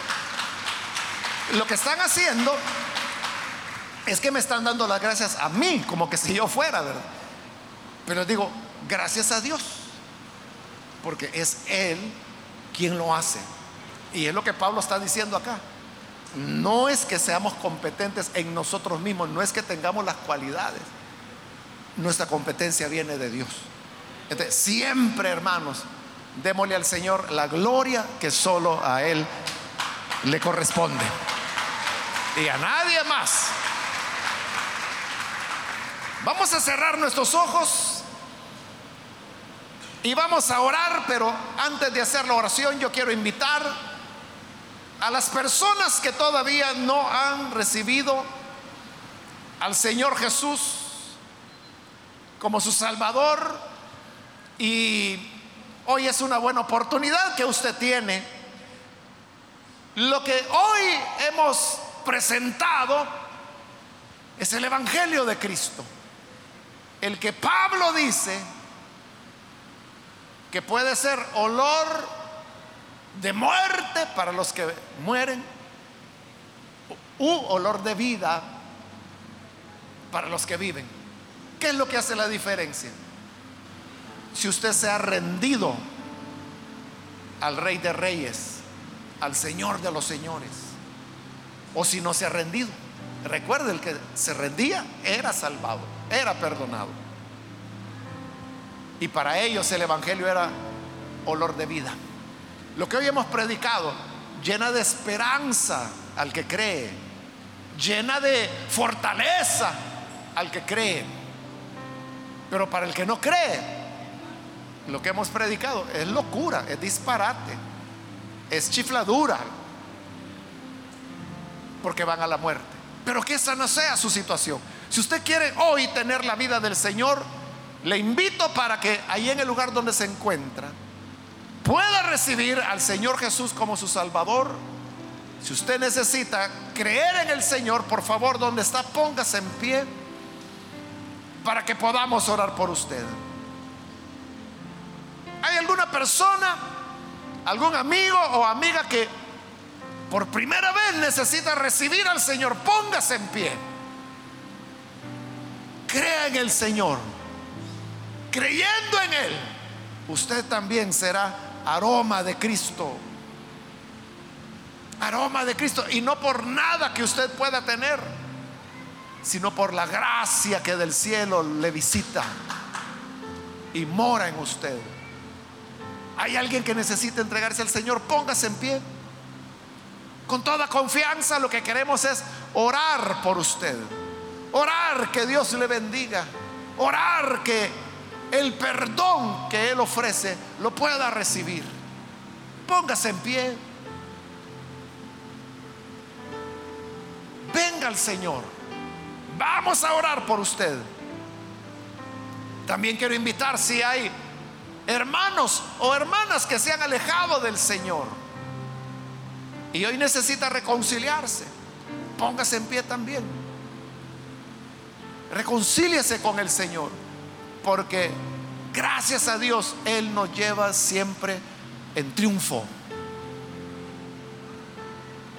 lo que están haciendo es que me están dando las gracias a mí, como que si yo fuera, ¿verdad? Pero digo, gracias a Dios, porque es Él quien lo hace. Y es lo que Pablo está diciendo acá. No es que seamos competentes en nosotros mismos, no es que tengamos las cualidades. Nuestra competencia viene de Dios. Entonces, siempre, hermanos, démosle al Señor la gloria que solo a Él le corresponde. Y a nadie más. Vamos a cerrar nuestros ojos y vamos a orar, pero antes de hacer la oración yo quiero invitar a las personas que todavía no han recibido al Señor Jesús como su Salvador y hoy es una buena oportunidad que usted tiene. Lo que hoy hemos presentado es el Evangelio de Cristo. El que Pablo dice que puede ser olor de muerte para los que mueren u olor de vida para los que viven. ¿Qué es lo que hace la diferencia? Si usted se ha rendido al Rey de Reyes, al Señor de los Señores, o si no se ha rendido. Recuerde, el que se rendía era salvado, era perdonado. Y para ellos el Evangelio era olor de vida. Lo que hoy hemos predicado llena de esperanza al que cree, llena de fortaleza al que cree. Pero para el que no cree, lo que hemos predicado es locura, es disparate, es chifladura, porque van a la muerte. Pero que esa no sea su situación. Si usted quiere hoy tener la vida del Señor, le invito para que ahí en el lugar donde se encuentra, pueda recibir al Señor Jesús como su Salvador. Si usted necesita creer en el Señor, por favor, donde está, póngase en pie para que podamos orar por usted. ¿Hay alguna persona, algún amigo o amiga que por primera vez necesita recibir al Señor? Póngase en pie. Crea en el Señor. Creyendo en Él, usted también será aroma de Cristo. Aroma de Cristo. Y no por nada que usted pueda tener, sino por la gracia que del cielo le visita y mora en usted. Hay alguien que necesita entregarse al Señor, póngase en pie. Con toda confianza lo que queremos es orar por usted. Orar que Dios le bendiga. Orar que el perdón que Él ofrece lo pueda recibir. Póngase en pie. Venga al Señor. Vamos a orar por usted. También quiero invitar si hay hermanos o hermanas que se han alejado del Señor y hoy necesita reconciliarse. Póngase en pie también. Reconcíliese con el Señor porque gracias a Dios Él nos lleva siempre en triunfo.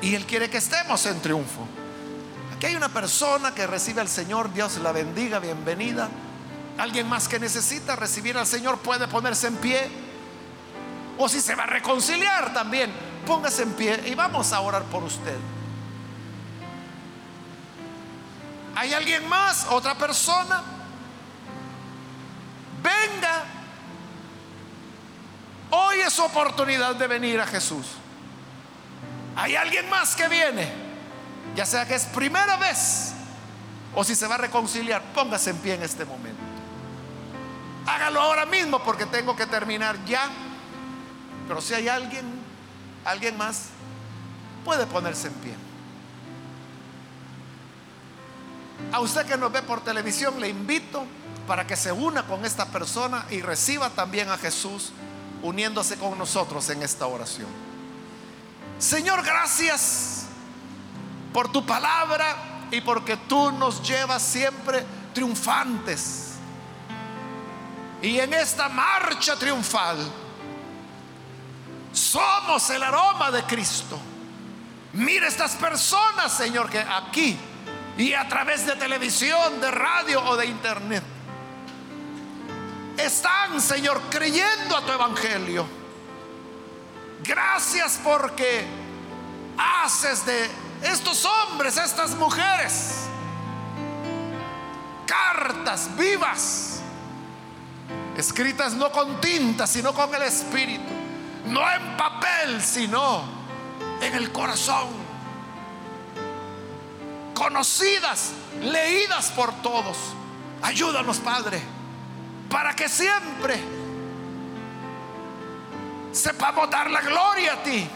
Y Él quiere que estemos en triunfo. Aquí hay una persona que recibe al Señor, Dios la bendiga, bienvenida. Alguien más que necesita recibir al Señor puede ponerse en pie. O si se va a reconciliar también, póngase en pie y vamos a orar por usted. ¿Hay alguien más? ¿Otra persona? venga. Hoy es oportunidad de venir a Jesús. Hay alguien más que viene, ya sea que es primera vez o si se va a reconciliar, póngase en pie en este momento. Hágalo ahora mismo porque tengo que terminar ya. Pero si hay alguien, alguien más, puede ponerse en pie. A usted que nos ve por televisión, le invito para que se una con esta persona y reciba también a Jesús uniéndose con nosotros en esta oración. Señor, gracias por tu palabra y porque tú nos llevas siempre triunfantes. Y en esta marcha triunfal somos el aroma de Cristo. Mira estas personas, Señor, que aquí y a través de televisión, de radio o de internet están, Señor, creyendo a tu evangelio. Gracias porque haces de estos hombres, estas mujeres, cartas vivas, escritas no con tinta, sino con el Espíritu, no en papel, sino en el corazón, conocidas, leídas por todos. Ayúdanos, Padre, para que siempre sepamos dar la gloria a ti.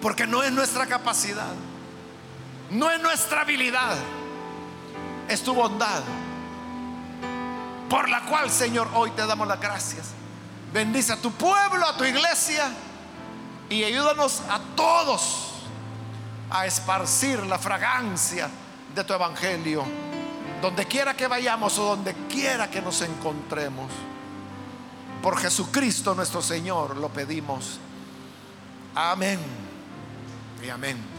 Porque no es nuestra capacidad, no es nuestra habilidad, es tu bondad. Por la cual, Señor, hoy te damos las gracias. Bendice a tu pueblo, a tu iglesia y ayúdanos a todos a esparcir la fragancia de tu evangelio, donde quiera que vayamos o donde quiera que nos encontremos. Por Jesucristo nuestro Señor lo pedimos. Amén y amén.